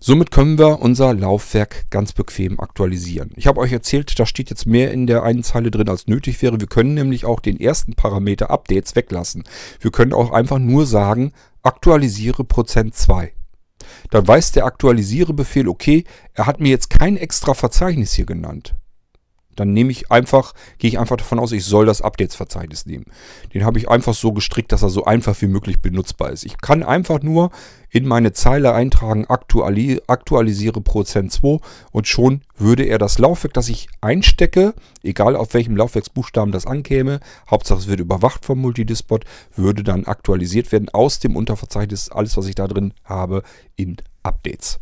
Somit können wir unser Laufwerk ganz bequem aktualisieren. Ich habe euch erzählt, da steht jetzt mehr in der einen Zeile drin, als nötig wäre. Wir können nämlich auch den ersten Parameter Updates weglassen. Wir können auch einfach nur sagen, aktualisiere Prozent 2. Dann weiß der Aktualisiere-Befehl, okay, er hat mir jetzt kein extra Verzeichnis hier genannt. Dann nehme ich einfach, gehe ich einfach davon aus, ich soll das Updates-Verzeichnis nehmen. Den habe ich einfach so gestrickt, dass er so einfach wie möglich benutzbar ist. Ich kann einfach nur in meine Zeile eintragen, aktuali aktualisiere Prozent 2 und schon würde er das Laufwerk, das ich einstecke, egal auf welchem Laufwerksbuchstaben das ankäme, Hauptsache es wird überwacht vom Multidispot, würde dann aktualisiert werden aus dem Unterverzeichnis, alles was ich da drin habe, in Updates.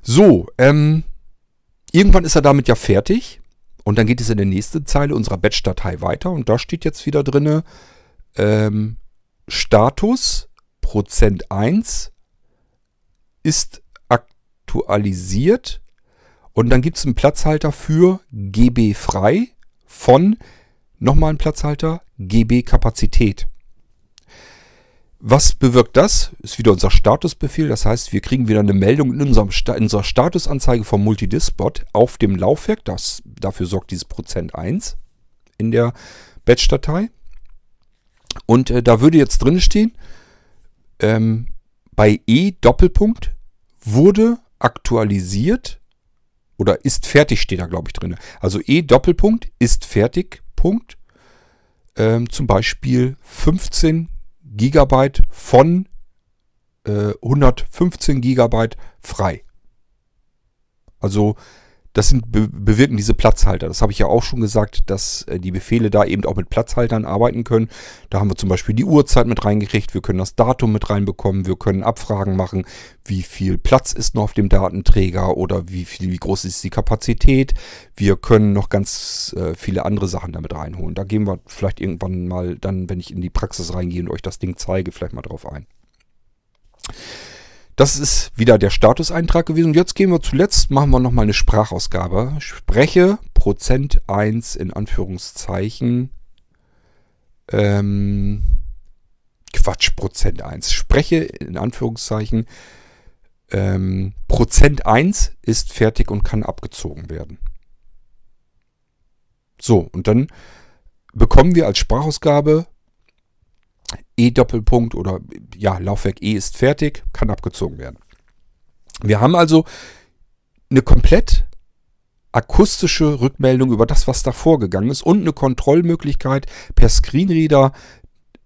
So, ähm, Irgendwann ist er damit ja fertig. Und dann geht es in der nächsten Zeile unserer Batch-Datei weiter. Und da steht jetzt wieder drin ähm, Status Prozent 1 ist aktualisiert. Und dann gibt es einen Platzhalter für GB frei von nochmal einen Platzhalter GB Kapazität. Was bewirkt das? Ist wieder unser Statusbefehl. Das heißt, wir kriegen wieder eine Meldung in, unserem in unserer Statusanzeige vom Multidispot auf dem Laufwerk. Das, dafür sorgt dieses Prozent 1 in der Batch-Datei. Und äh, da würde jetzt drin stehen, ähm, bei E Doppelpunkt wurde aktualisiert oder ist fertig steht da glaube ich drin. Also E Doppelpunkt ist fertig, Punkt. Ähm, zum Beispiel 15 Gigabyte von äh, 115 Gigabyte frei. Also das sind be bewirken diese Platzhalter. Das habe ich ja auch schon gesagt, dass äh, die Befehle da eben auch mit Platzhaltern arbeiten können. Da haben wir zum Beispiel die Uhrzeit mit reingekriegt, wir können das Datum mit reinbekommen, wir können Abfragen machen, wie viel Platz ist noch auf dem Datenträger oder wie viel, wie groß ist die Kapazität. Wir können noch ganz äh, viele andere Sachen damit reinholen. Da gehen wir vielleicht irgendwann mal dann, wenn ich in die Praxis reingehe und euch das Ding zeige, vielleicht mal drauf ein. Das ist wieder der Statuseintrag gewesen. Und jetzt gehen wir zuletzt, machen wir nochmal eine Sprachausgabe. Spreche Prozent 1 in Anführungszeichen. Ähm, Quatsch, Prozent 1. Spreche in Anführungszeichen. Ähm, Prozent 1 ist fertig und kann abgezogen werden. So, und dann bekommen wir als Sprachausgabe E-Doppelpunkt oder ja, Laufwerk E ist fertig, kann abgezogen werden. Wir haben also eine komplett akustische Rückmeldung über das, was da vorgegangen ist und eine Kontrollmöglichkeit per Screenreader,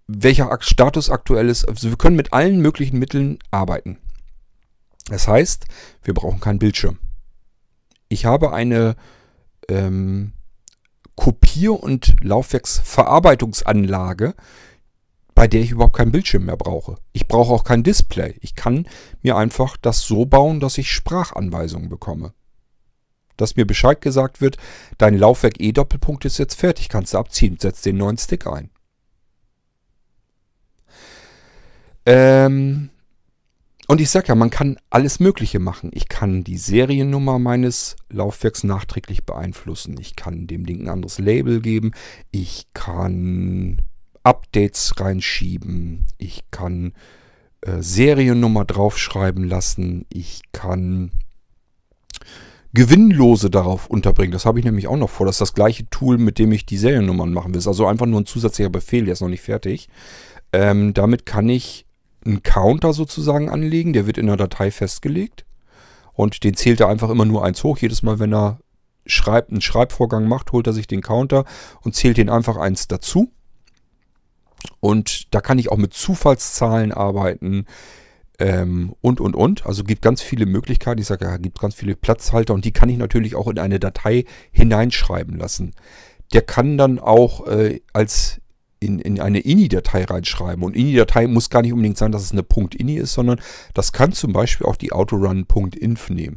welcher Status aktuell ist. Also wir können mit allen möglichen Mitteln arbeiten. Das heißt, wir brauchen keinen Bildschirm. Ich habe eine ähm, Kopier- und Laufwerksverarbeitungsanlage, bei der ich überhaupt keinen Bildschirm mehr brauche. Ich brauche auch kein Display. Ich kann mir einfach das so bauen, dass ich Sprachanweisungen bekomme. Dass mir Bescheid gesagt wird, dein Laufwerk E-Doppelpunkt ist jetzt fertig, kannst du abziehen, setz den neuen Stick ein. Ähm, und ich sage ja, man kann alles Mögliche machen. Ich kann die Seriennummer meines Laufwerks nachträglich beeinflussen. Ich kann dem Ding ein anderes Label geben. Ich kann Updates reinschieben. Ich kann äh, Seriennummer draufschreiben lassen. Ich kann Gewinnlose darauf unterbringen. Das habe ich nämlich auch noch vor. Das ist das gleiche Tool, mit dem ich die Seriennummern machen will. Also einfach nur ein zusätzlicher Befehl, der ist noch nicht fertig. Ähm, damit kann ich einen Counter sozusagen anlegen. Der wird in der Datei festgelegt. Und den zählt er einfach immer nur eins hoch. Jedes Mal, wenn er schreibt, einen Schreibvorgang macht, holt er sich den Counter und zählt den einfach eins dazu. Und da kann ich auch mit Zufallszahlen arbeiten ähm, und, und, und. Also gibt ganz viele Möglichkeiten. Ich sage ja, gibt ganz viele Platzhalter und die kann ich natürlich auch in eine Datei hineinschreiben lassen. Der kann dann auch äh, als in, in eine INI-Datei reinschreiben. Und INI-Datei muss gar nicht unbedingt sein, dass es eine .ini ist, sondern das kann zum Beispiel auch die autorun.inf äh,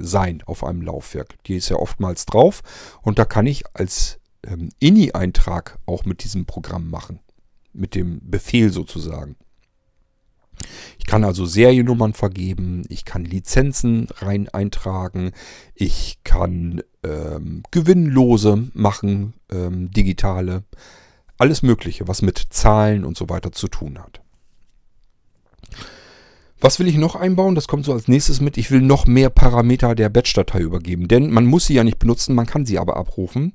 sein auf einem Laufwerk. Die ist ja oftmals drauf und da kann ich als ähm, INI-Eintrag auch mit diesem Programm machen. Mit dem Befehl sozusagen. Ich kann also Seriennummern vergeben, ich kann Lizenzen rein eintragen, ich kann ähm, Gewinnlose machen, ähm, digitale, alles Mögliche, was mit Zahlen und so weiter zu tun hat. Was will ich noch einbauen? Das kommt so als nächstes mit. Ich will noch mehr Parameter der Batch-Datei übergeben. Denn man muss sie ja nicht benutzen, man kann sie aber abrufen.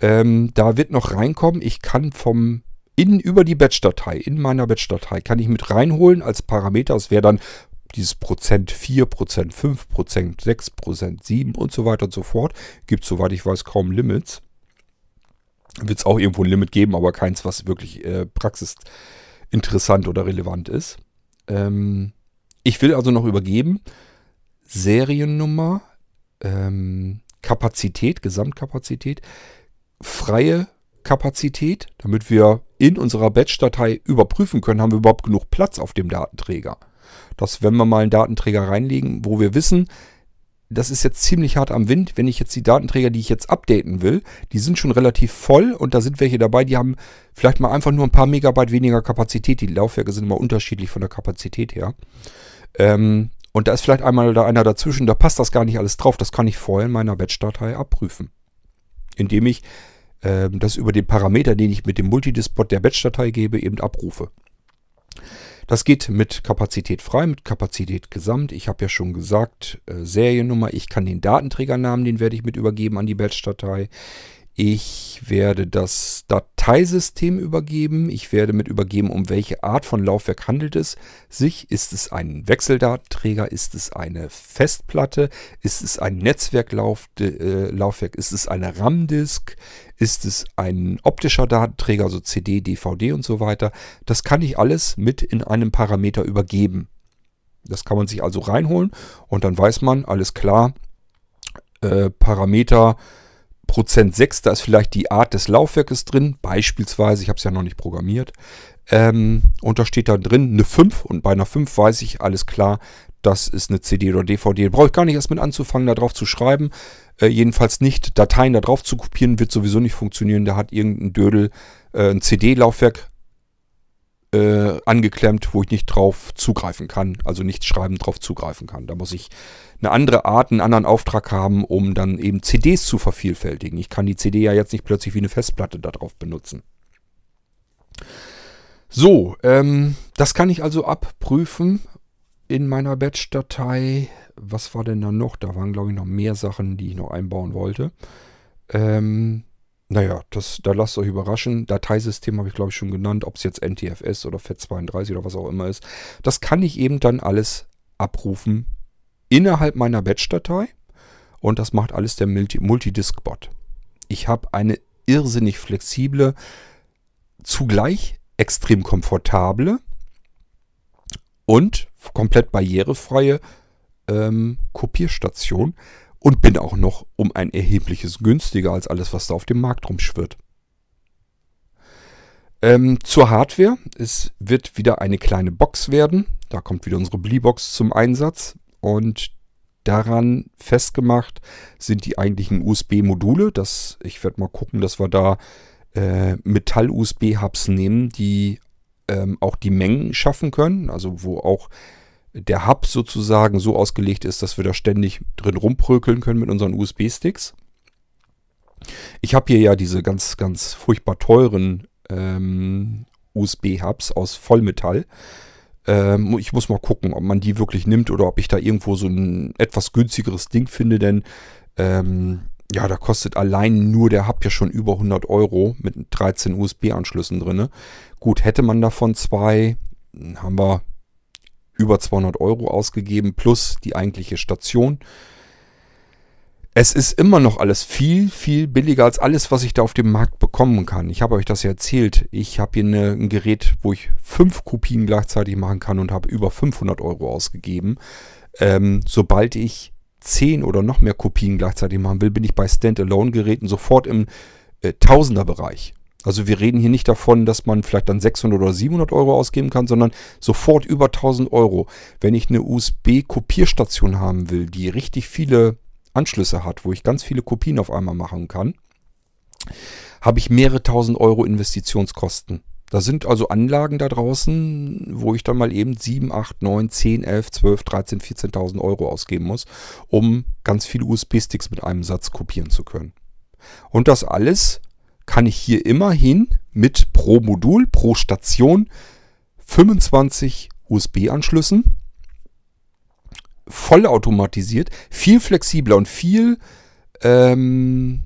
Ähm, da wird noch reinkommen, ich kann vom in, über die Batch-Datei, in meiner Batch-Datei, kann ich mit reinholen als Parameter. Das wäre dann dieses Prozent 4, Prozent 5, Prozent 6, Prozent 7 und so weiter und so fort. Gibt, soweit ich weiß, kaum Limits. Wird es auch irgendwo ein Limit geben, aber keins, was wirklich äh, praxisinteressant oder relevant ist. Ähm, ich will also noch übergeben Seriennummer, ähm, Kapazität, Gesamtkapazität, freie Kapazität, damit wir in unserer Batch-Datei überprüfen können, haben wir überhaupt genug Platz auf dem Datenträger. Dass wenn wir mal einen Datenträger reinlegen, wo wir wissen, das ist jetzt ziemlich hart am Wind, wenn ich jetzt die Datenträger, die ich jetzt updaten will, die sind schon relativ voll und da sind welche dabei, die haben vielleicht mal einfach nur ein paar Megabyte weniger Kapazität. Die Laufwerke sind immer unterschiedlich von der Kapazität her. Ähm, und da ist vielleicht einmal da einer dazwischen, da passt das gar nicht alles drauf. Das kann ich vorher in meiner Batch-Datei abprüfen. Indem ich das über den Parameter, den ich mit dem Multidispot der Batch-Datei gebe, eben abrufe. Das geht mit Kapazität frei, mit Kapazität gesamt. Ich habe ja schon gesagt, äh, Seriennummer. Ich kann den Datenträgernamen, den werde ich mit übergeben an die Batch-Datei. Ich werde das Dateisystem übergeben. Ich werde mit übergeben, um welche Art von Laufwerk handelt es sich. Ist es ein Wechseldatenträger? Ist es eine Festplatte? Ist es ein Netzwerklaufwerk? Ist es eine RAM-Disk? Ist es ein optischer Datenträger, also CD, DVD und so weiter? Das kann ich alles mit in einem Parameter übergeben. Das kann man sich also reinholen und dann weiß man, alles klar, äh, Parameter Prozent 6, da ist vielleicht die Art des Laufwerkes drin, beispielsweise, ich habe es ja noch nicht programmiert, ähm, und da steht da drin eine 5 und bei einer 5 weiß ich, alles klar, das ist eine CD oder DVD. Brauche ich gar nicht erst mit anzufangen, da drauf zu schreiben. Äh, jedenfalls nicht Dateien da drauf zu kopieren, wird sowieso nicht funktionieren. Da hat irgendein Dödel äh, ein CD-Laufwerk äh, angeklemmt, wo ich nicht drauf zugreifen kann, also nicht schreiben drauf zugreifen kann. Da muss ich eine andere Art, einen anderen Auftrag haben, um dann eben CDs zu vervielfältigen. Ich kann die CD ja jetzt nicht plötzlich wie eine Festplatte darauf benutzen. So, ähm, das kann ich also abprüfen in meiner Batch-Datei. Was war denn da noch? Da waren, glaube ich, noch mehr Sachen, die ich noch einbauen wollte. Ähm, naja, das, da lasst euch überraschen. Dateisystem habe ich glaube ich schon genannt, ob es jetzt NTFS oder FAT32 oder was auch immer ist. Das kann ich eben dann alles abrufen innerhalb meiner Batch-Datei und das macht alles der Multidisk-Bot. Ich habe eine irrsinnig flexible, zugleich extrem komfortable und komplett barrierefreie ähm, Kopierstation und bin auch noch um ein erhebliches günstiger als alles, was da auf dem Markt rumschwirrt. Ähm, zur Hardware. Es wird wieder eine kleine Box werden. Da kommt wieder unsere Bleebox zum Einsatz. Und daran festgemacht sind die eigentlichen USB-Module. Ich werde mal gucken, dass wir da äh, Metall-USB-Hubs nehmen, die ähm, auch die Mengen schaffen können. Also wo auch der Hub sozusagen so ausgelegt ist, dass wir da ständig drin rumprökeln können mit unseren USB-Sticks. Ich habe hier ja diese ganz, ganz furchtbar teuren ähm, USB-Hubs aus Vollmetall. Ähm, ich muss mal gucken, ob man die wirklich nimmt oder ob ich da irgendwo so ein etwas günstigeres Ding finde, denn ähm, ja, da kostet allein nur der Hub ja schon über 100 Euro mit 13 USB-Anschlüssen drin. Gut, hätte man davon zwei, haben wir über 200 Euro ausgegeben plus die eigentliche Station. Es ist immer noch alles viel, viel billiger als alles, was ich da auf dem Markt bekommen kann. Ich habe euch das ja erzählt. Ich habe hier eine, ein Gerät, wo ich fünf Kopien gleichzeitig machen kann und habe über 500 Euro ausgegeben. Ähm, sobald ich 10 oder noch mehr Kopien gleichzeitig machen will, bin ich bei Standalone-Geräten sofort im äh, Tausenderbereich. Also wir reden hier nicht davon, dass man vielleicht dann 600 oder 700 Euro ausgeben kann, sondern sofort über 1000 Euro. Wenn ich eine USB-Kopierstation haben will, die richtig viele Anschlüsse hat, wo ich ganz viele Kopien auf einmal machen kann, habe ich mehrere tausend Euro Investitionskosten. Da sind also Anlagen da draußen, wo ich dann mal eben 7, 8, 9, 10, 11, 12, 13, 14.000 Euro ausgeben muss, um ganz viele USB-Sticks mit einem Satz kopieren zu können. Und das alles kann ich hier immerhin mit pro Modul, pro Station 25 USB-Anschlüssen vollautomatisiert, viel flexibler und viel ähm,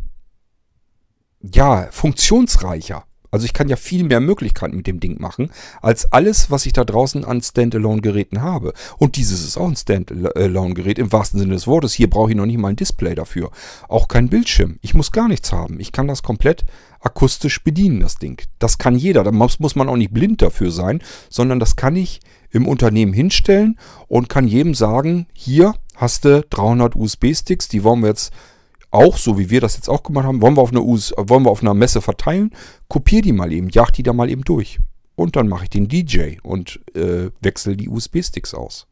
ja, funktionsreicher. Also ich kann ja viel mehr Möglichkeiten mit dem Ding machen, als alles, was ich da draußen an Standalone-Geräten habe. Und dieses ist auch ein Standalone-Gerät im wahrsten Sinne des Wortes. Hier brauche ich noch nicht mal ein Display dafür. Auch kein Bildschirm. Ich muss gar nichts haben. Ich kann das komplett akustisch bedienen, das Ding. Das kann jeder. Da muss, man auch nicht blind dafür sein, sondern das kann ich im Unternehmen hinstellen und kann jedem sagen, hier hast du 300 USB-Sticks, die wollen wir jetzt auch, so wie wir das jetzt auch gemacht haben, wollen wir auf, eine US wollen wir auf einer Messe verteilen, kopiere die mal eben, jag die da mal eben durch. Und dann mache ich den DJ und äh, wechsle die USB-Sticks aus.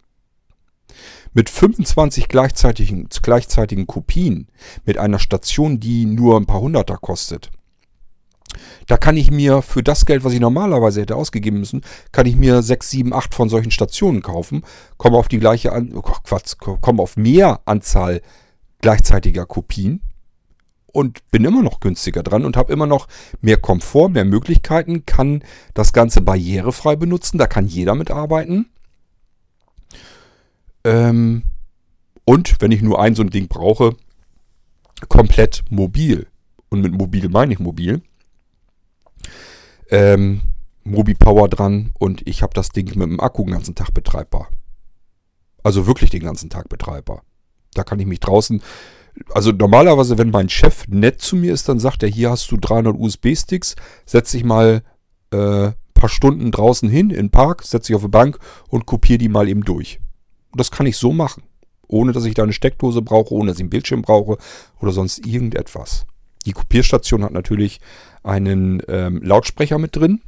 Mit 25 gleichzeitigen, gleichzeitigen Kopien, mit einer Station, die nur ein paar Hunderter kostet, da kann ich mir für das Geld, was ich normalerweise hätte ausgegeben müssen, kann ich mir 6, 7, 8 von solchen Stationen kaufen, komme auf die gleiche, An oh Quatsch, komme auf mehr Anzahl gleichzeitiger Kopien und bin immer noch günstiger dran und habe immer noch mehr Komfort, mehr Möglichkeiten, kann das Ganze barrierefrei benutzen, da kann jeder mitarbeiten. Ähm, und wenn ich nur ein so ein Ding brauche, komplett mobil. Und mit mobil meine ich mobil. Ähm, Mobi Power dran und ich habe das Ding mit dem Akku den ganzen Tag betreibbar. Also wirklich den ganzen Tag betreibbar. Da kann ich mich draußen, also normalerweise, wenn mein Chef nett zu mir ist, dann sagt er, hier hast du 300 USB-Sticks, setz dich mal äh, paar Stunden draußen hin in den Park, setz dich auf eine Bank und kopiere die mal eben durch. Das kann ich so machen, ohne dass ich da eine Steckdose brauche, ohne dass ich einen Bildschirm brauche oder sonst irgendetwas. Die Kopierstation hat natürlich einen ähm, Lautsprecher mit drin,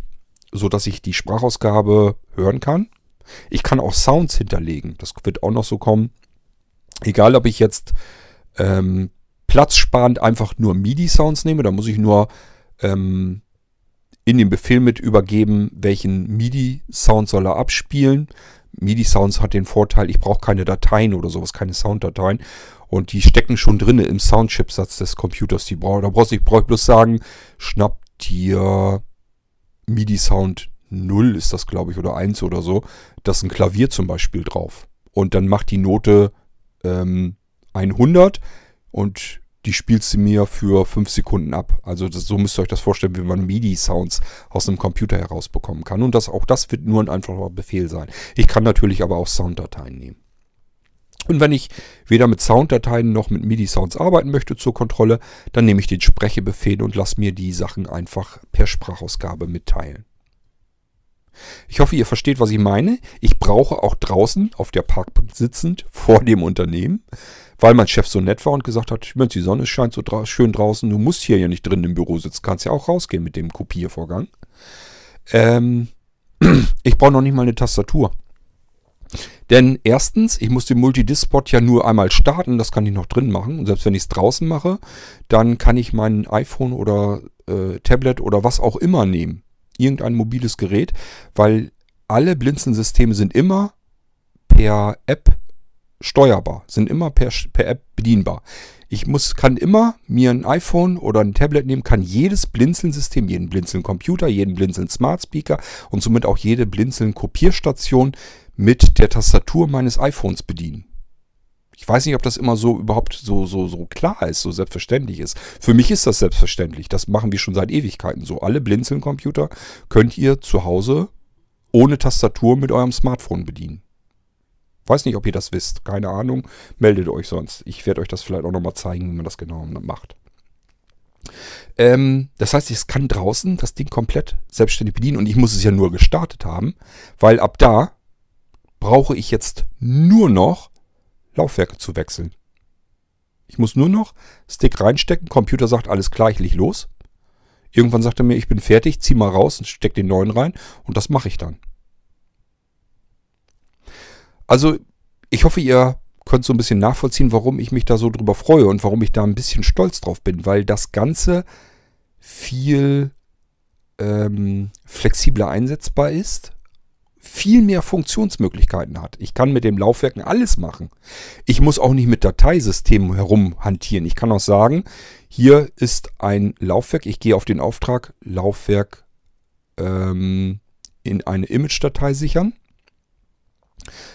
sodass ich die Sprachausgabe hören kann. Ich kann auch Sounds hinterlegen. Das wird auch noch so kommen. Egal, ob ich jetzt ähm, platzsparend einfach nur MIDI-Sounds nehme, da muss ich nur ähm, in den Befehl mit übergeben, welchen MIDI-Sound soll er abspielen. MIDI-Sounds hat den Vorteil, ich brauche keine Dateien oder sowas, keine Sounddateien. Und die stecken schon drin im Soundchipsatz des Computers. Die brauch, da brauche ich, brauch bloß sagen, schnapp dir MIDI-Sound 0 ist das, glaube ich, oder 1 oder so. Da ist ein Klavier zum Beispiel drauf. Und dann macht die Note ähm, 100 und die spielst du mir für 5 Sekunden ab. Also das, so müsst ihr euch das vorstellen, wie man MIDI-Sounds aus einem Computer herausbekommen kann. Und das, auch das wird nur ein einfacher Befehl sein. Ich kann natürlich aber auch Sounddateien nehmen. Und wenn ich weder mit Sounddateien noch mit MIDI-Sounds arbeiten möchte zur Kontrolle, dann nehme ich den Sprechebefehl und lasse mir die Sachen einfach per Sprachausgabe mitteilen. Ich hoffe, ihr versteht, was ich meine. Ich brauche auch draußen auf der Parkbank sitzend vor dem Unternehmen, weil mein Chef so nett war und gesagt hat, Mensch, die Sonne scheint so dra schön draußen, du musst hier ja nicht drin im Büro sitzen, kannst ja auch rausgehen mit dem Kopiervorgang. Ähm, ich brauche noch nicht mal eine Tastatur. Denn erstens, ich muss den Multidisc-Spot ja nur einmal starten, das kann ich noch drin machen. Und selbst wenn ich es draußen mache, dann kann ich mein iPhone oder äh, Tablet oder was auch immer nehmen irgendein mobiles Gerät, weil alle Blinzeln-Systeme sind immer per App steuerbar, sind immer per, per App bedienbar. Ich muss, kann immer mir ein iPhone oder ein Tablet nehmen, kann jedes Blinzeln-System, jeden Blinzeln-Computer, jeden Blinzeln-Smart Speaker und somit auch jede Blinzeln-Kopierstation mit der Tastatur meines iPhones bedienen. Ich weiß nicht, ob das immer so überhaupt so, so, so klar ist, so selbstverständlich ist. Für mich ist das selbstverständlich. Das machen wir schon seit Ewigkeiten so. Alle Blinzeln-Computer könnt ihr zu Hause ohne Tastatur mit eurem Smartphone bedienen. Weiß nicht, ob ihr das wisst. Keine Ahnung. Meldet euch sonst. Ich werde euch das vielleicht auch nochmal zeigen, wie man das genau macht. Ähm, das heißt, ich kann draußen das Ding komplett selbstständig bedienen und ich muss es ja nur gestartet haben, weil ab da brauche ich jetzt nur noch Laufwerke zu wechseln. Ich muss nur noch Stick reinstecken, Computer sagt, alles klar, ich leg los. Irgendwann sagt er mir, ich bin fertig, zieh mal raus und steck den neuen rein und das mache ich dann. Also, ich hoffe, ihr könnt so ein bisschen nachvollziehen, warum ich mich da so drüber freue und warum ich da ein bisschen stolz drauf bin, weil das Ganze viel ähm, flexibler einsetzbar ist, viel mehr Funktionsmöglichkeiten hat. Ich kann mit dem Laufwerken alles machen. Ich muss auch nicht mit Dateisystemen herumhantieren. Ich kann auch sagen, hier ist ein Laufwerk. Ich gehe auf den Auftrag Laufwerk ähm, in eine Image-Datei sichern.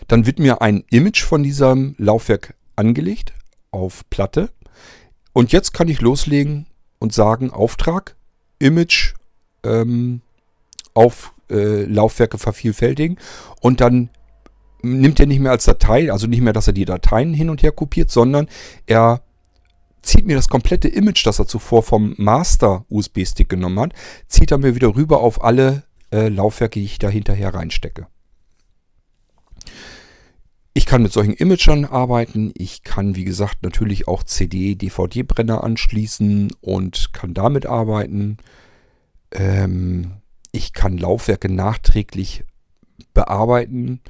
Dann wird mir ein Image von diesem Laufwerk angelegt auf Platte. Und jetzt kann ich loslegen und sagen, Auftrag, Image ähm, auf äh, Laufwerke vervielfältigen. Und dann nimmt er nicht mehr als Datei, also nicht mehr, dass er die Dateien hin und her kopiert, sondern er zieht mir das komplette Image, das er zuvor vom Master USB-Stick genommen hat, zieht er mir wieder rüber auf alle äh, Laufwerke, die ich da hinterher reinstecke. Ich kann mit solchen Imagern arbeiten. Ich kann, wie gesagt, natürlich auch CD, DVD-Brenner anschließen und kann damit arbeiten. Ähm, ich kann Laufwerke nachträglich bearbeiten.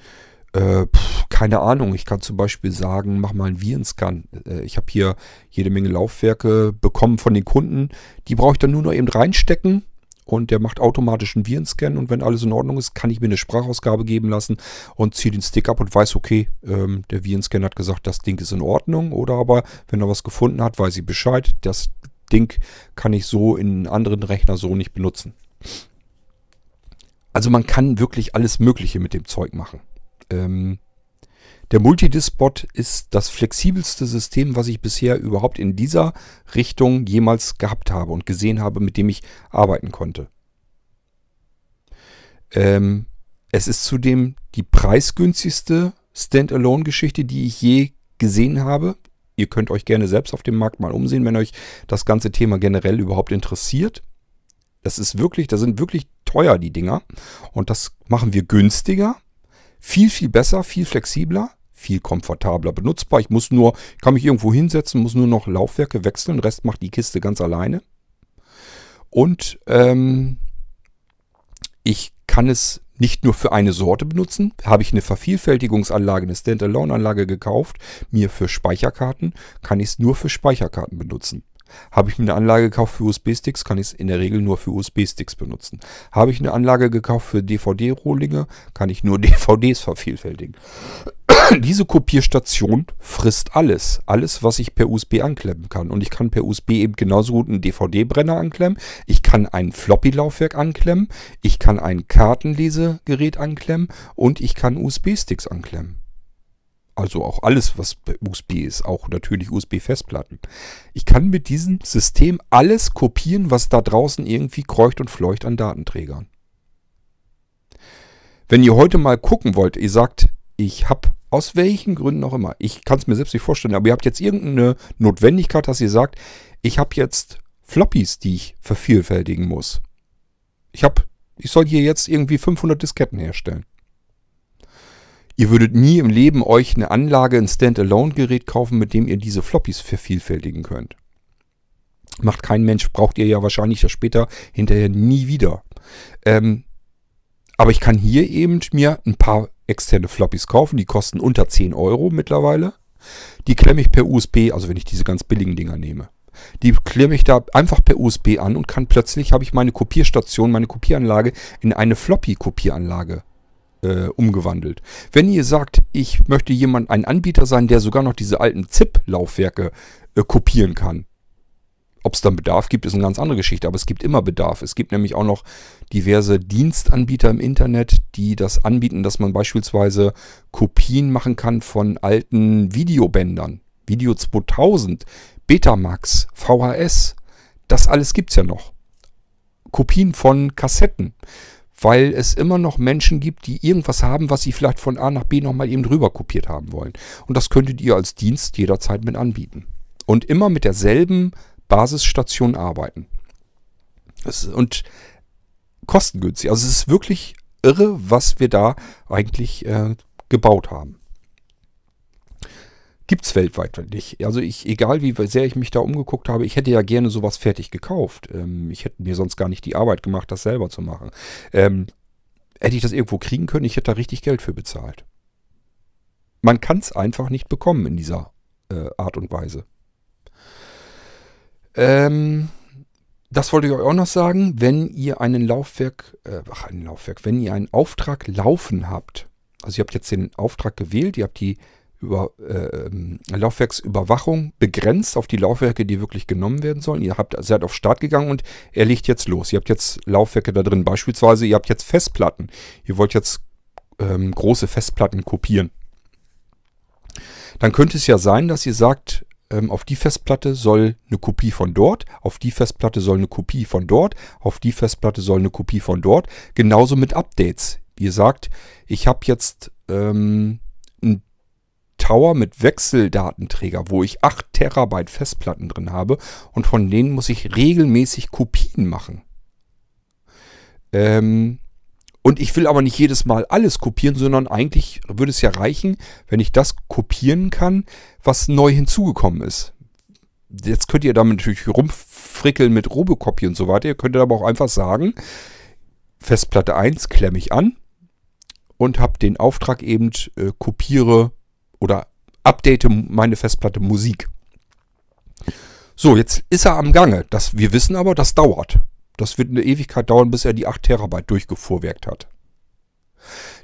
Äh, keine Ahnung, ich kann zum Beispiel sagen, mach mal einen Virenscan. Äh, ich habe hier jede Menge Laufwerke bekommen von den Kunden. Die brauche ich dann nur noch eben reinstecken und der macht automatisch einen Virenscan und wenn alles in Ordnung ist, kann ich mir eine Sprachausgabe geben lassen und ziehe den Stick ab und weiß, okay, ähm, der Virenscan hat gesagt, das Ding ist in Ordnung oder aber, wenn er was gefunden hat, weiß ich Bescheid, das Ding kann ich so in anderen Rechner so nicht benutzen. Also man kann wirklich alles Mögliche mit dem Zeug machen. Ähm, der Multidisk-Bot ist das flexibelste System, was ich bisher überhaupt in dieser Richtung jemals gehabt habe und gesehen habe, mit dem ich arbeiten konnte. Ähm, es ist zudem die preisgünstigste Standalone-Geschichte, die ich je gesehen habe. Ihr könnt euch gerne selbst auf dem Markt mal umsehen, wenn euch das ganze Thema generell überhaupt interessiert. Das ist wirklich, da sind wirklich teuer die Dinger. Und das machen wir günstiger, viel, viel besser, viel flexibler viel komfortabler benutzbar. Ich muss nur, kann mich irgendwo hinsetzen, muss nur noch Laufwerke wechseln. Rest macht die Kiste ganz alleine. Und ähm, ich kann es nicht nur für eine Sorte benutzen. Habe ich eine Vervielfältigungsanlage, eine Standalone-Anlage gekauft, mir für Speicherkarten, kann ich es nur für Speicherkarten benutzen. Habe ich mir eine Anlage gekauft für USB-Sticks, kann ich es in der Regel nur für USB-Sticks benutzen. Habe ich eine Anlage gekauft für DVD-Rohlinge, kann ich nur DVDs vervielfältigen. Diese Kopierstation frisst alles. Alles, was ich per USB anklemmen kann. Und ich kann per USB eben genauso gut einen DVD-Brenner anklemmen. Ich kann ein Floppy-Laufwerk anklemmen. Ich kann ein Kartenlesegerät anklemmen. Und ich kann USB-Sticks anklemmen. Also auch alles, was USB ist, auch natürlich USB-Festplatten. Ich kann mit diesem System alles kopieren, was da draußen irgendwie kreucht und fleucht an Datenträgern. Wenn ihr heute mal gucken wollt, ihr sagt, ich habe aus welchen Gründen auch immer, ich kann es mir selbst nicht vorstellen, aber ihr habt jetzt irgendeine Notwendigkeit, dass ihr sagt, ich habe jetzt Floppies, die ich vervielfältigen muss. Ich habe, ich soll hier jetzt irgendwie 500 Disketten herstellen. Ihr würdet nie im Leben euch eine Anlage, ein Standalone-Gerät kaufen, mit dem ihr diese Floppies vervielfältigen könnt. Macht kein Mensch, braucht ihr ja wahrscheinlich das später hinterher nie wieder. Ähm, aber ich kann hier eben mir ein paar externe Floppies kaufen, die kosten unter 10 Euro mittlerweile. Die klemme ich per USB, also wenn ich diese ganz billigen Dinger nehme. Die klemme ich da einfach per USB an und kann plötzlich, habe ich meine Kopierstation, meine Kopieranlage in eine Floppy-Kopieranlage äh, umgewandelt. Wenn ihr sagt, ich möchte jemand, ein Anbieter sein, der sogar noch diese alten ZIP-Laufwerke äh, kopieren kann. Ob es dann Bedarf gibt, ist eine ganz andere Geschichte, aber es gibt immer Bedarf. Es gibt nämlich auch noch diverse Dienstanbieter im Internet, die das anbieten, dass man beispielsweise Kopien machen kann von alten Videobändern. Video 2000, Betamax, VHS, das alles gibt es ja noch. Kopien von Kassetten weil es immer noch Menschen gibt, die irgendwas haben, was sie vielleicht von A nach B nochmal eben drüber kopiert haben wollen. Und das könntet ihr als Dienst jederzeit mit anbieten. Und immer mit derselben Basisstation arbeiten. Und kostengünstig. Also es ist wirklich irre, was wir da eigentlich äh, gebaut haben. Gibt es weltweit nicht. Also ich, egal wie sehr ich mich da umgeguckt habe, ich hätte ja gerne sowas fertig gekauft. Ähm, ich hätte mir sonst gar nicht die Arbeit gemacht, das selber zu machen. Ähm, hätte ich das irgendwo kriegen können, ich hätte da richtig Geld für bezahlt. Man kann es einfach nicht bekommen in dieser äh, Art und Weise. Ähm, das wollte ich euch auch noch sagen, wenn ihr einen Laufwerk, äh, ach, ein Laufwerk, wenn ihr einen Auftrag laufen habt, also ihr habt jetzt den Auftrag gewählt, ihr habt die über, äh, Laufwerksüberwachung begrenzt auf die Laufwerke, die wirklich genommen werden sollen. Ihr habt, seid auf Start gegangen und er legt jetzt los. Ihr habt jetzt Laufwerke da drin. Beispielsweise, ihr habt jetzt Festplatten. Ihr wollt jetzt ähm, große Festplatten kopieren. Dann könnte es ja sein, dass ihr sagt, ähm, auf die Festplatte soll eine Kopie von dort, auf die Festplatte soll eine Kopie von dort, auf die Festplatte soll eine Kopie von dort. Genauso mit Updates. Ihr sagt, ich habe jetzt ähm, Tower mit Wechseldatenträger, wo ich 8 Terabyte Festplatten drin habe und von denen muss ich regelmäßig Kopien machen. Ähm, und ich will aber nicht jedes Mal alles kopieren, sondern eigentlich würde es ja reichen, wenn ich das kopieren kann, was neu hinzugekommen ist. Jetzt könnt ihr damit natürlich rumfrickeln mit Robocopy und so weiter. Ihr könntet aber auch einfach sagen, Festplatte 1 klemme ich an und habe den Auftrag eben äh, kopiere oder update meine Festplatte Musik. So, jetzt ist er am Gange. Das, wir wissen aber, das dauert. Das wird eine Ewigkeit dauern, bis er die 8 Terabyte durchgefuhrwerkt hat.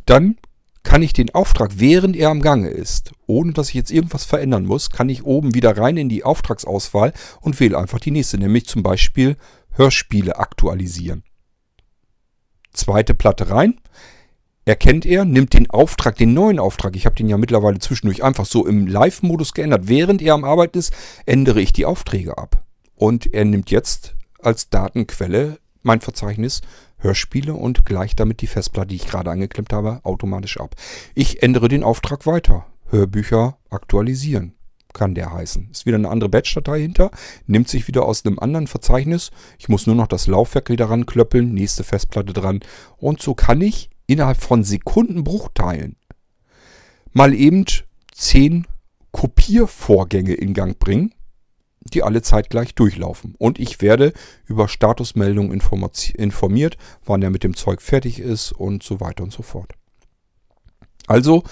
Dann kann ich den Auftrag, während er am Gange ist, ohne dass ich jetzt irgendwas verändern muss, kann ich oben wieder rein in die Auftragsauswahl und wähle einfach die nächste, nämlich zum Beispiel Hörspiele aktualisieren. Zweite Platte rein, erkennt er, nimmt den Auftrag, den neuen Auftrag, ich habe den ja mittlerweile zwischendurch einfach so im Live-Modus geändert, während er am Arbeiten ist, ändere ich die Aufträge ab. Und er nimmt jetzt als Datenquelle mein Verzeichnis Hörspiele und gleicht damit die Festplatte, die ich gerade angeklemmt habe, automatisch ab. Ich ändere den Auftrag weiter. Hörbücher aktualisieren kann der heißen. Ist wieder eine andere Batch-Datei hinter, nimmt sich wieder aus einem anderen Verzeichnis. Ich muss nur noch das Laufwerk wieder ranklöppeln, nächste Festplatte dran. Und so kann ich innerhalb von Sekundenbruchteilen mal eben zehn Kopiervorgänge in Gang bringen, die alle zeitgleich durchlaufen. Und ich werde über Statusmeldungen informiert, wann er mit dem Zeug fertig ist und so weiter und so fort. Also,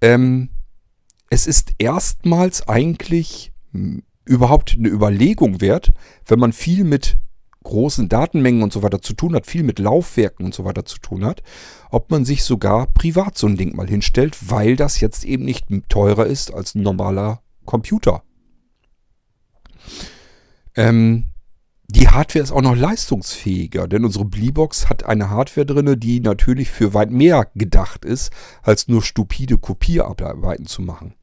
ähm, es ist erstmals eigentlich überhaupt eine Überlegung wert, wenn man viel mit großen Datenmengen und so weiter zu tun hat, viel mit Laufwerken und so weiter zu tun hat, ob man sich sogar privat so ein Ding mal hinstellt, weil das jetzt eben nicht teurer ist als ein normaler Computer. Ähm, die Hardware ist auch noch leistungsfähiger, denn unsere Bleebox hat eine Hardware drin, die natürlich für weit mehr gedacht ist, als nur stupide Kopierarbeiten zu machen.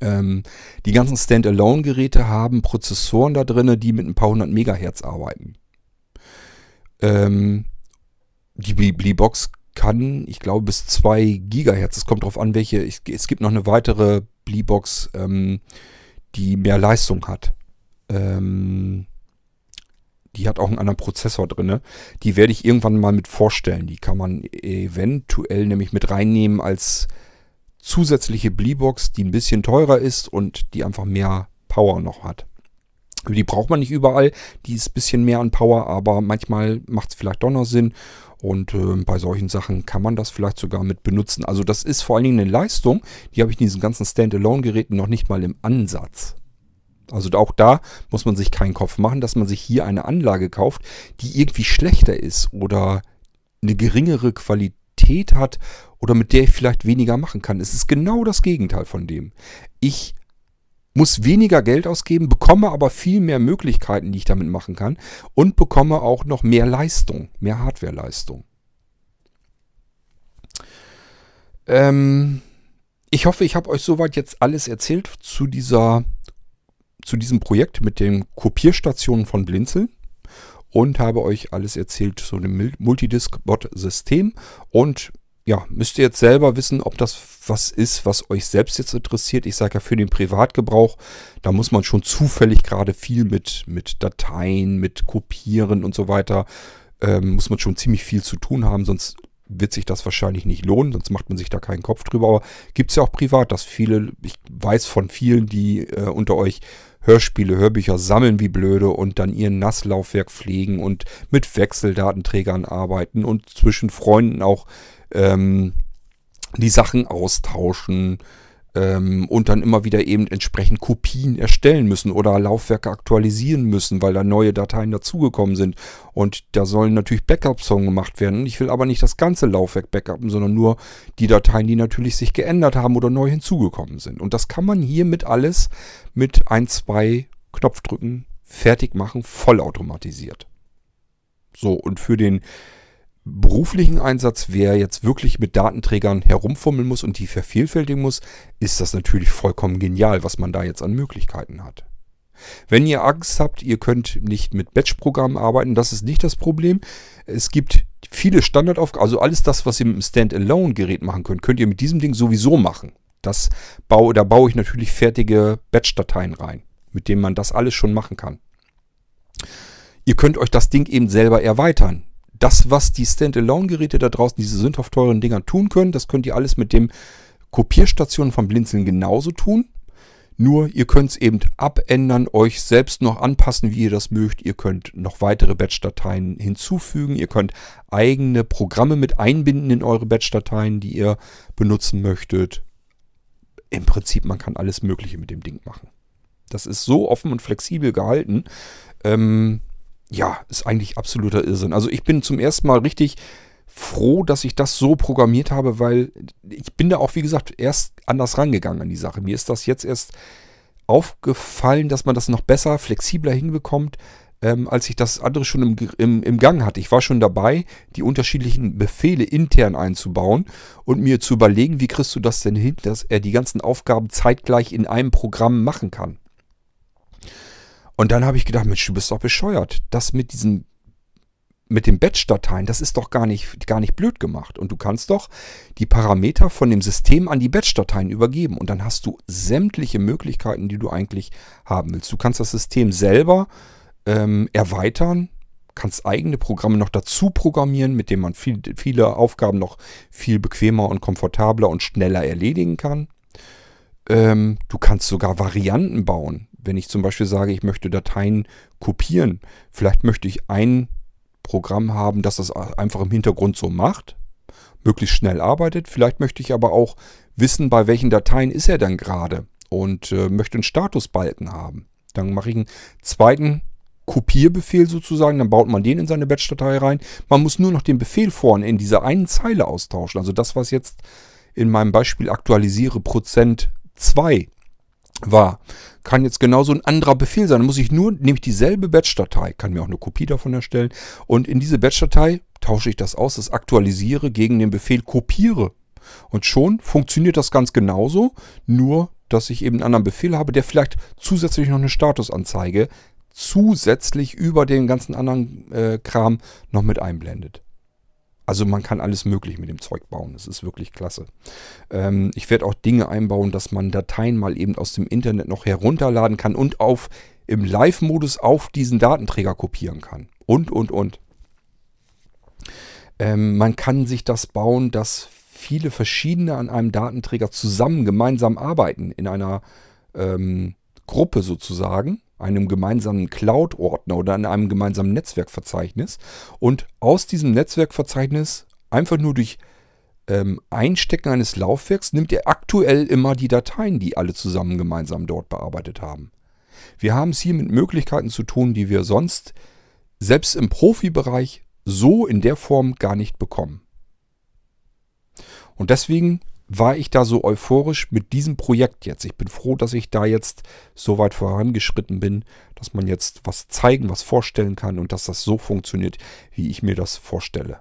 Ähm, die ganzen Standalone-Geräte haben Prozessoren da drin, die mit ein paar hundert Megahertz arbeiten. Ähm, die Bleebox kann, ich glaube, bis 2 Gigahertz. Es kommt darauf an, welche. Ich, es gibt noch eine weitere Bleebox, ähm, die mehr Leistung hat. Ähm, die hat auch einen anderen Prozessor drin. Die werde ich irgendwann mal mit vorstellen. Die kann man eventuell nämlich mit reinnehmen als zusätzliche Bleebox, die ein bisschen teurer ist und die einfach mehr Power noch hat. Die braucht man nicht überall, die ist ein bisschen mehr an Power, aber manchmal macht es vielleicht doch noch Sinn. Und äh, bei solchen Sachen kann man das vielleicht sogar mit benutzen. Also das ist vor allen Dingen eine Leistung, die habe ich in diesen ganzen Standalone-Geräten noch nicht mal im Ansatz. Also auch da muss man sich keinen Kopf machen, dass man sich hier eine Anlage kauft, die irgendwie schlechter ist oder eine geringere Qualität hat oder mit der ich vielleicht weniger machen kann. Es ist genau das Gegenteil von dem. Ich muss weniger Geld ausgeben, bekomme aber viel mehr Möglichkeiten, die ich damit machen kann und bekomme auch noch mehr Leistung, mehr Hardware-Leistung. Ähm, ich hoffe, ich habe euch soweit jetzt alles erzählt zu dieser zu diesem Projekt mit den Kopierstationen von Blinzeln und habe euch alles erzählt zu dem Multidisk-Bot-System und ja, müsst ihr jetzt selber wissen, ob das was ist, was euch selbst jetzt interessiert. Ich sage ja für den Privatgebrauch, da muss man schon zufällig gerade viel mit, mit Dateien, mit Kopieren und so weiter, ähm, muss man schon ziemlich viel zu tun haben, sonst wird sich das wahrscheinlich nicht lohnen, sonst macht man sich da keinen Kopf drüber. Aber gibt es ja auch privat, dass viele, ich weiß von vielen, die äh, unter euch Hörspiele, Hörbücher sammeln wie blöde und dann ihren Nasslaufwerk pflegen und mit Wechseldatenträgern arbeiten und zwischen Freunden auch ähm, die Sachen austauschen. Ähm, und dann immer wieder eben entsprechend Kopien erstellen müssen oder Laufwerke aktualisieren müssen, weil da neue Dateien dazugekommen sind. Und da sollen natürlich Backups von gemacht werden. Ich will aber nicht das ganze Laufwerk backuppen, sondern nur die Dateien, die natürlich sich geändert haben oder neu hinzugekommen sind. Und das kann man hiermit alles mit ein, zwei Knopfdrücken fertig machen, vollautomatisiert. So, und für den beruflichen Einsatz, wer jetzt wirklich mit Datenträgern herumfummeln muss und die vervielfältigen muss, ist das natürlich vollkommen genial, was man da jetzt an Möglichkeiten hat. Wenn ihr Angst habt, ihr könnt nicht mit Batch-Programmen arbeiten, das ist nicht das Problem. Es gibt viele Standardaufgaben, also alles das, was ihr mit einem Standalone-Gerät machen könnt, könnt ihr mit diesem Ding sowieso machen. Das baue, da baue ich natürlich fertige Batch-Dateien rein, mit denen man das alles schon machen kann. Ihr könnt euch das Ding eben selber erweitern das, was die Standalone-Geräte da draußen, diese sündhaft teuren Dinger tun können, das könnt ihr alles mit dem Kopierstation von Blinzeln genauso tun. Nur ihr könnt es eben abändern, euch selbst noch anpassen, wie ihr das mögt. Ihr könnt noch weitere Batch-Dateien hinzufügen. Ihr könnt eigene Programme mit einbinden in eure Batch-Dateien, die ihr benutzen möchtet. Im Prinzip, man kann alles Mögliche mit dem Ding machen. Das ist so offen und flexibel gehalten. Ähm, ja, ist eigentlich absoluter Irrsinn. Also ich bin zum ersten Mal richtig froh, dass ich das so programmiert habe, weil ich bin da auch, wie gesagt, erst anders rangegangen an die Sache. Mir ist das jetzt erst aufgefallen, dass man das noch besser, flexibler hinbekommt, ähm, als ich das andere schon im, im, im Gang hatte. Ich war schon dabei, die unterschiedlichen Befehle intern einzubauen und mir zu überlegen, wie kriegst du das denn hin, dass er die ganzen Aufgaben zeitgleich in einem Programm machen kann. Und dann habe ich gedacht, Mensch, du bist doch bescheuert. Das mit diesen mit den Batch-Dateien, das ist doch gar nicht, gar nicht blöd gemacht. Und du kannst doch die Parameter von dem System an die Batch-Dateien übergeben. Und dann hast du sämtliche Möglichkeiten, die du eigentlich haben willst. Du kannst das System selber ähm, erweitern, kannst eigene Programme noch dazu programmieren, mit denen man viel, viele Aufgaben noch viel bequemer und komfortabler und schneller erledigen kann. Ähm, du kannst sogar Varianten bauen wenn ich zum Beispiel sage, ich möchte Dateien kopieren, vielleicht möchte ich ein Programm haben, das das einfach im Hintergrund so macht, möglichst schnell arbeitet. Vielleicht möchte ich aber auch wissen, bei welchen Dateien ist er dann gerade und äh, möchte einen Statusbalken haben. Dann mache ich einen zweiten Kopierbefehl sozusagen, dann baut man den in seine Batch-Datei rein. Man muss nur noch den Befehl vorne in dieser einen Zeile austauschen. Also das, was jetzt in meinem Beispiel aktualisiere Prozent 2 war, kann jetzt genauso ein anderer Befehl sein. Dann muss ich nur, nehme ich dieselbe Batch-Datei, kann mir auch eine Kopie davon erstellen und in diese Batch-Datei tausche ich das aus, das aktualisiere gegen den Befehl kopiere. Und schon funktioniert das ganz genauso, nur dass ich eben einen anderen Befehl habe, der vielleicht zusätzlich noch eine Statusanzeige zusätzlich über den ganzen anderen äh, Kram noch mit einblendet. Also man kann alles möglich mit dem Zeug bauen. Das ist wirklich klasse. Ähm, ich werde auch Dinge einbauen, dass man Dateien mal eben aus dem Internet noch herunterladen kann und auf im Live-Modus auf diesen Datenträger kopieren kann. Und, und, und. Ähm, man kann sich das bauen, dass viele verschiedene an einem Datenträger zusammen gemeinsam arbeiten in einer ähm, Gruppe sozusagen einem gemeinsamen Cloud-Ordner oder in einem gemeinsamen Netzwerkverzeichnis und aus diesem Netzwerkverzeichnis einfach nur durch ähm, Einstecken eines Laufwerks nimmt er aktuell immer die Dateien, die alle zusammen gemeinsam dort bearbeitet haben. Wir haben es hier mit Möglichkeiten zu tun, die wir sonst selbst im Profibereich so in der Form gar nicht bekommen. Und deswegen war ich da so euphorisch mit diesem Projekt jetzt. Ich bin froh, dass ich da jetzt so weit vorangeschritten bin, dass man jetzt was zeigen, was vorstellen kann und dass das so funktioniert, wie ich mir das vorstelle.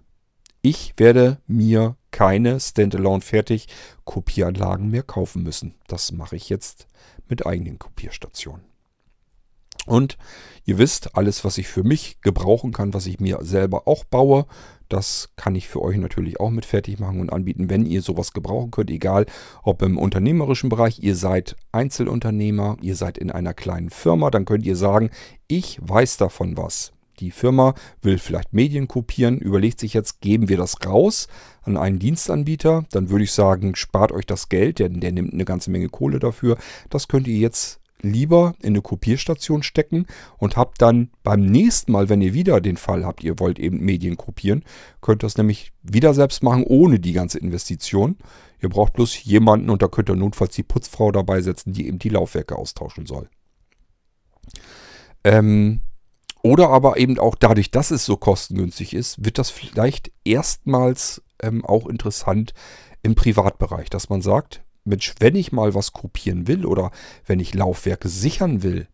Ich werde mir keine Standalone fertig Kopieranlagen mehr kaufen müssen. Das mache ich jetzt mit eigenen Kopierstationen. Und ihr wisst, alles, was ich für mich gebrauchen kann, was ich mir selber auch baue, das kann ich für euch natürlich auch mit fertig machen und anbieten, wenn ihr sowas gebrauchen könnt, egal ob im unternehmerischen Bereich, ihr seid Einzelunternehmer, ihr seid in einer kleinen Firma, dann könnt ihr sagen, ich weiß davon was. Die Firma will vielleicht Medien kopieren, überlegt sich jetzt, geben wir das raus an einen Dienstanbieter, dann würde ich sagen, spart euch das Geld, denn der nimmt eine ganze Menge Kohle dafür. Das könnt ihr jetzt lieber in eine Kopierstation stecken und habt dann beim nächsten Mal, wenn ihr wieder den Fall habt, ihr wollt eben Medien kopieren, könnt ihr das nämlich wieder selbst machen, ohne die ganze Investition. Ihr braucht bloß jemanden und da könnt ihr notfalls die Putzfrau dabei setzen, die eben die Laufwerke austauschen soll. Ähm, oder aber eben auch dadurch, dass es so kostengünstig ist, wird das vielleicht erstmals ähm, auch interessant im Privatbereich, dass man sagt, Mensch, wenn ich mal was kopieren will oder wenn ich Laufwerke sichern will,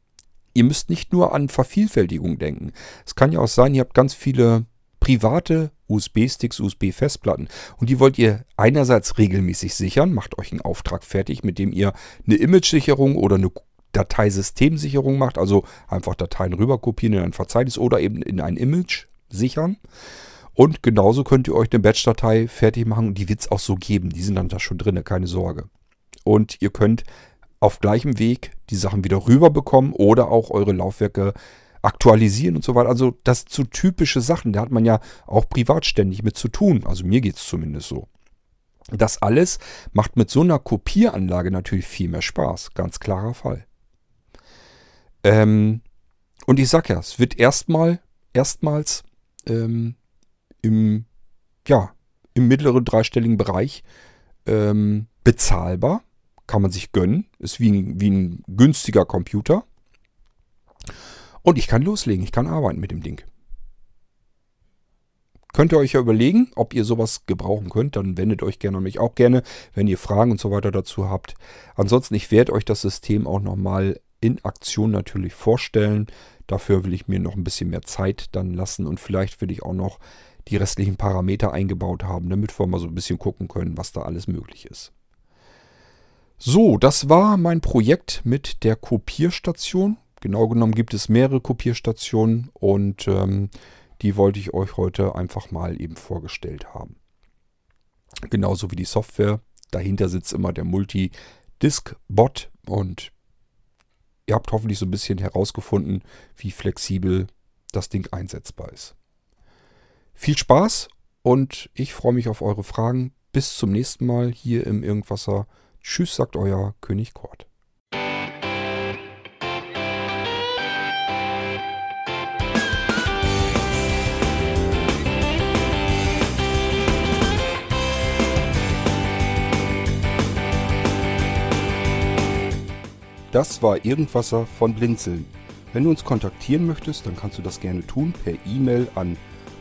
ihr müsst nicht nur an Vervielfältigung denken. Es kann ja auch sein, ihr habt ganz viele private USB-Sticks, USB-Festplatten und die wollt ihr einerseits regelmäßig sichern, macht euch einen Auftrag fertig, mit dem ihr eine Image-Sicherung oder eine Dateisystemsicherung macht, also einfach Dateien rüberkopieren in ein Verzeichnis oder eben in ein Image sichern. Und genauso könnt ihr euch eine Batch-Datei fertig machen die wird es auch so geben. Die sind dann da schon drin, keine Sorge. Und ihr könnt auf gleichem Weg die Sachen wieder rüberbekommen oder auch eure Laufwerke aktualisieren und so weiter. Also das so typische Sachen. Da hat man ja auch privat ständig mit zu tun. Also mir geht es zumindest so. Das alles macht mit so einer Kopieranlage natürlich viel mehr Spaß. Ganz klarer Fall. Ähm, und ich sag ja, es wird erstmal, erstmals ähm, im, ja, im mittleren dreistelligen Bereich ähm, bezahlbar. Kann man sich gönnen. Ist wie ein, wie ein günstiger Computer. Und ich kann loslegen. Ich kann arbeiten mit dem Ding. Könnt ihr euch ja überlegen, ob ihr sowas gebrauchen könnt. Dann wendet euch gerne an mich auch gerne, wenn ihr Fragen und so weiter dazu habt. Ansonsten, ich werde euch das System auch nochmal in Aktion natürlich vorstellen. Dafür will ich mir noch ein bisschen mehr Zeit dann lassen und vielleicht will ich auch noch die restlichen Parameter eingebaut haben, damit wir mal so ein bisschen gucken können, was da alles möglich ist. So, das war mein Projekt mit der Kopierstation. Genau genommen gibt es mehrere Kopierstationen und ähm, die wollte ich euch heute einfach mal eben vorgestellt haben. Genauso wie die Software. Dahinter sitzt immer der Multi-Disk-Bot und ihr habt hoffentlich so ein bisschen herausgefunden, wie flexibel das Ding einsetzbar ist. Viel Spaß und ich freue mich auf eure Fragen. Bis zum nächsten Mal hier im Irgendwasser. Tschüss, sagt euer König Kort. Das war Irgendwasser von Blinzeln. Wenn du uns kontaktieren möchtest, dann kannst du das gerne tun per E-Mail an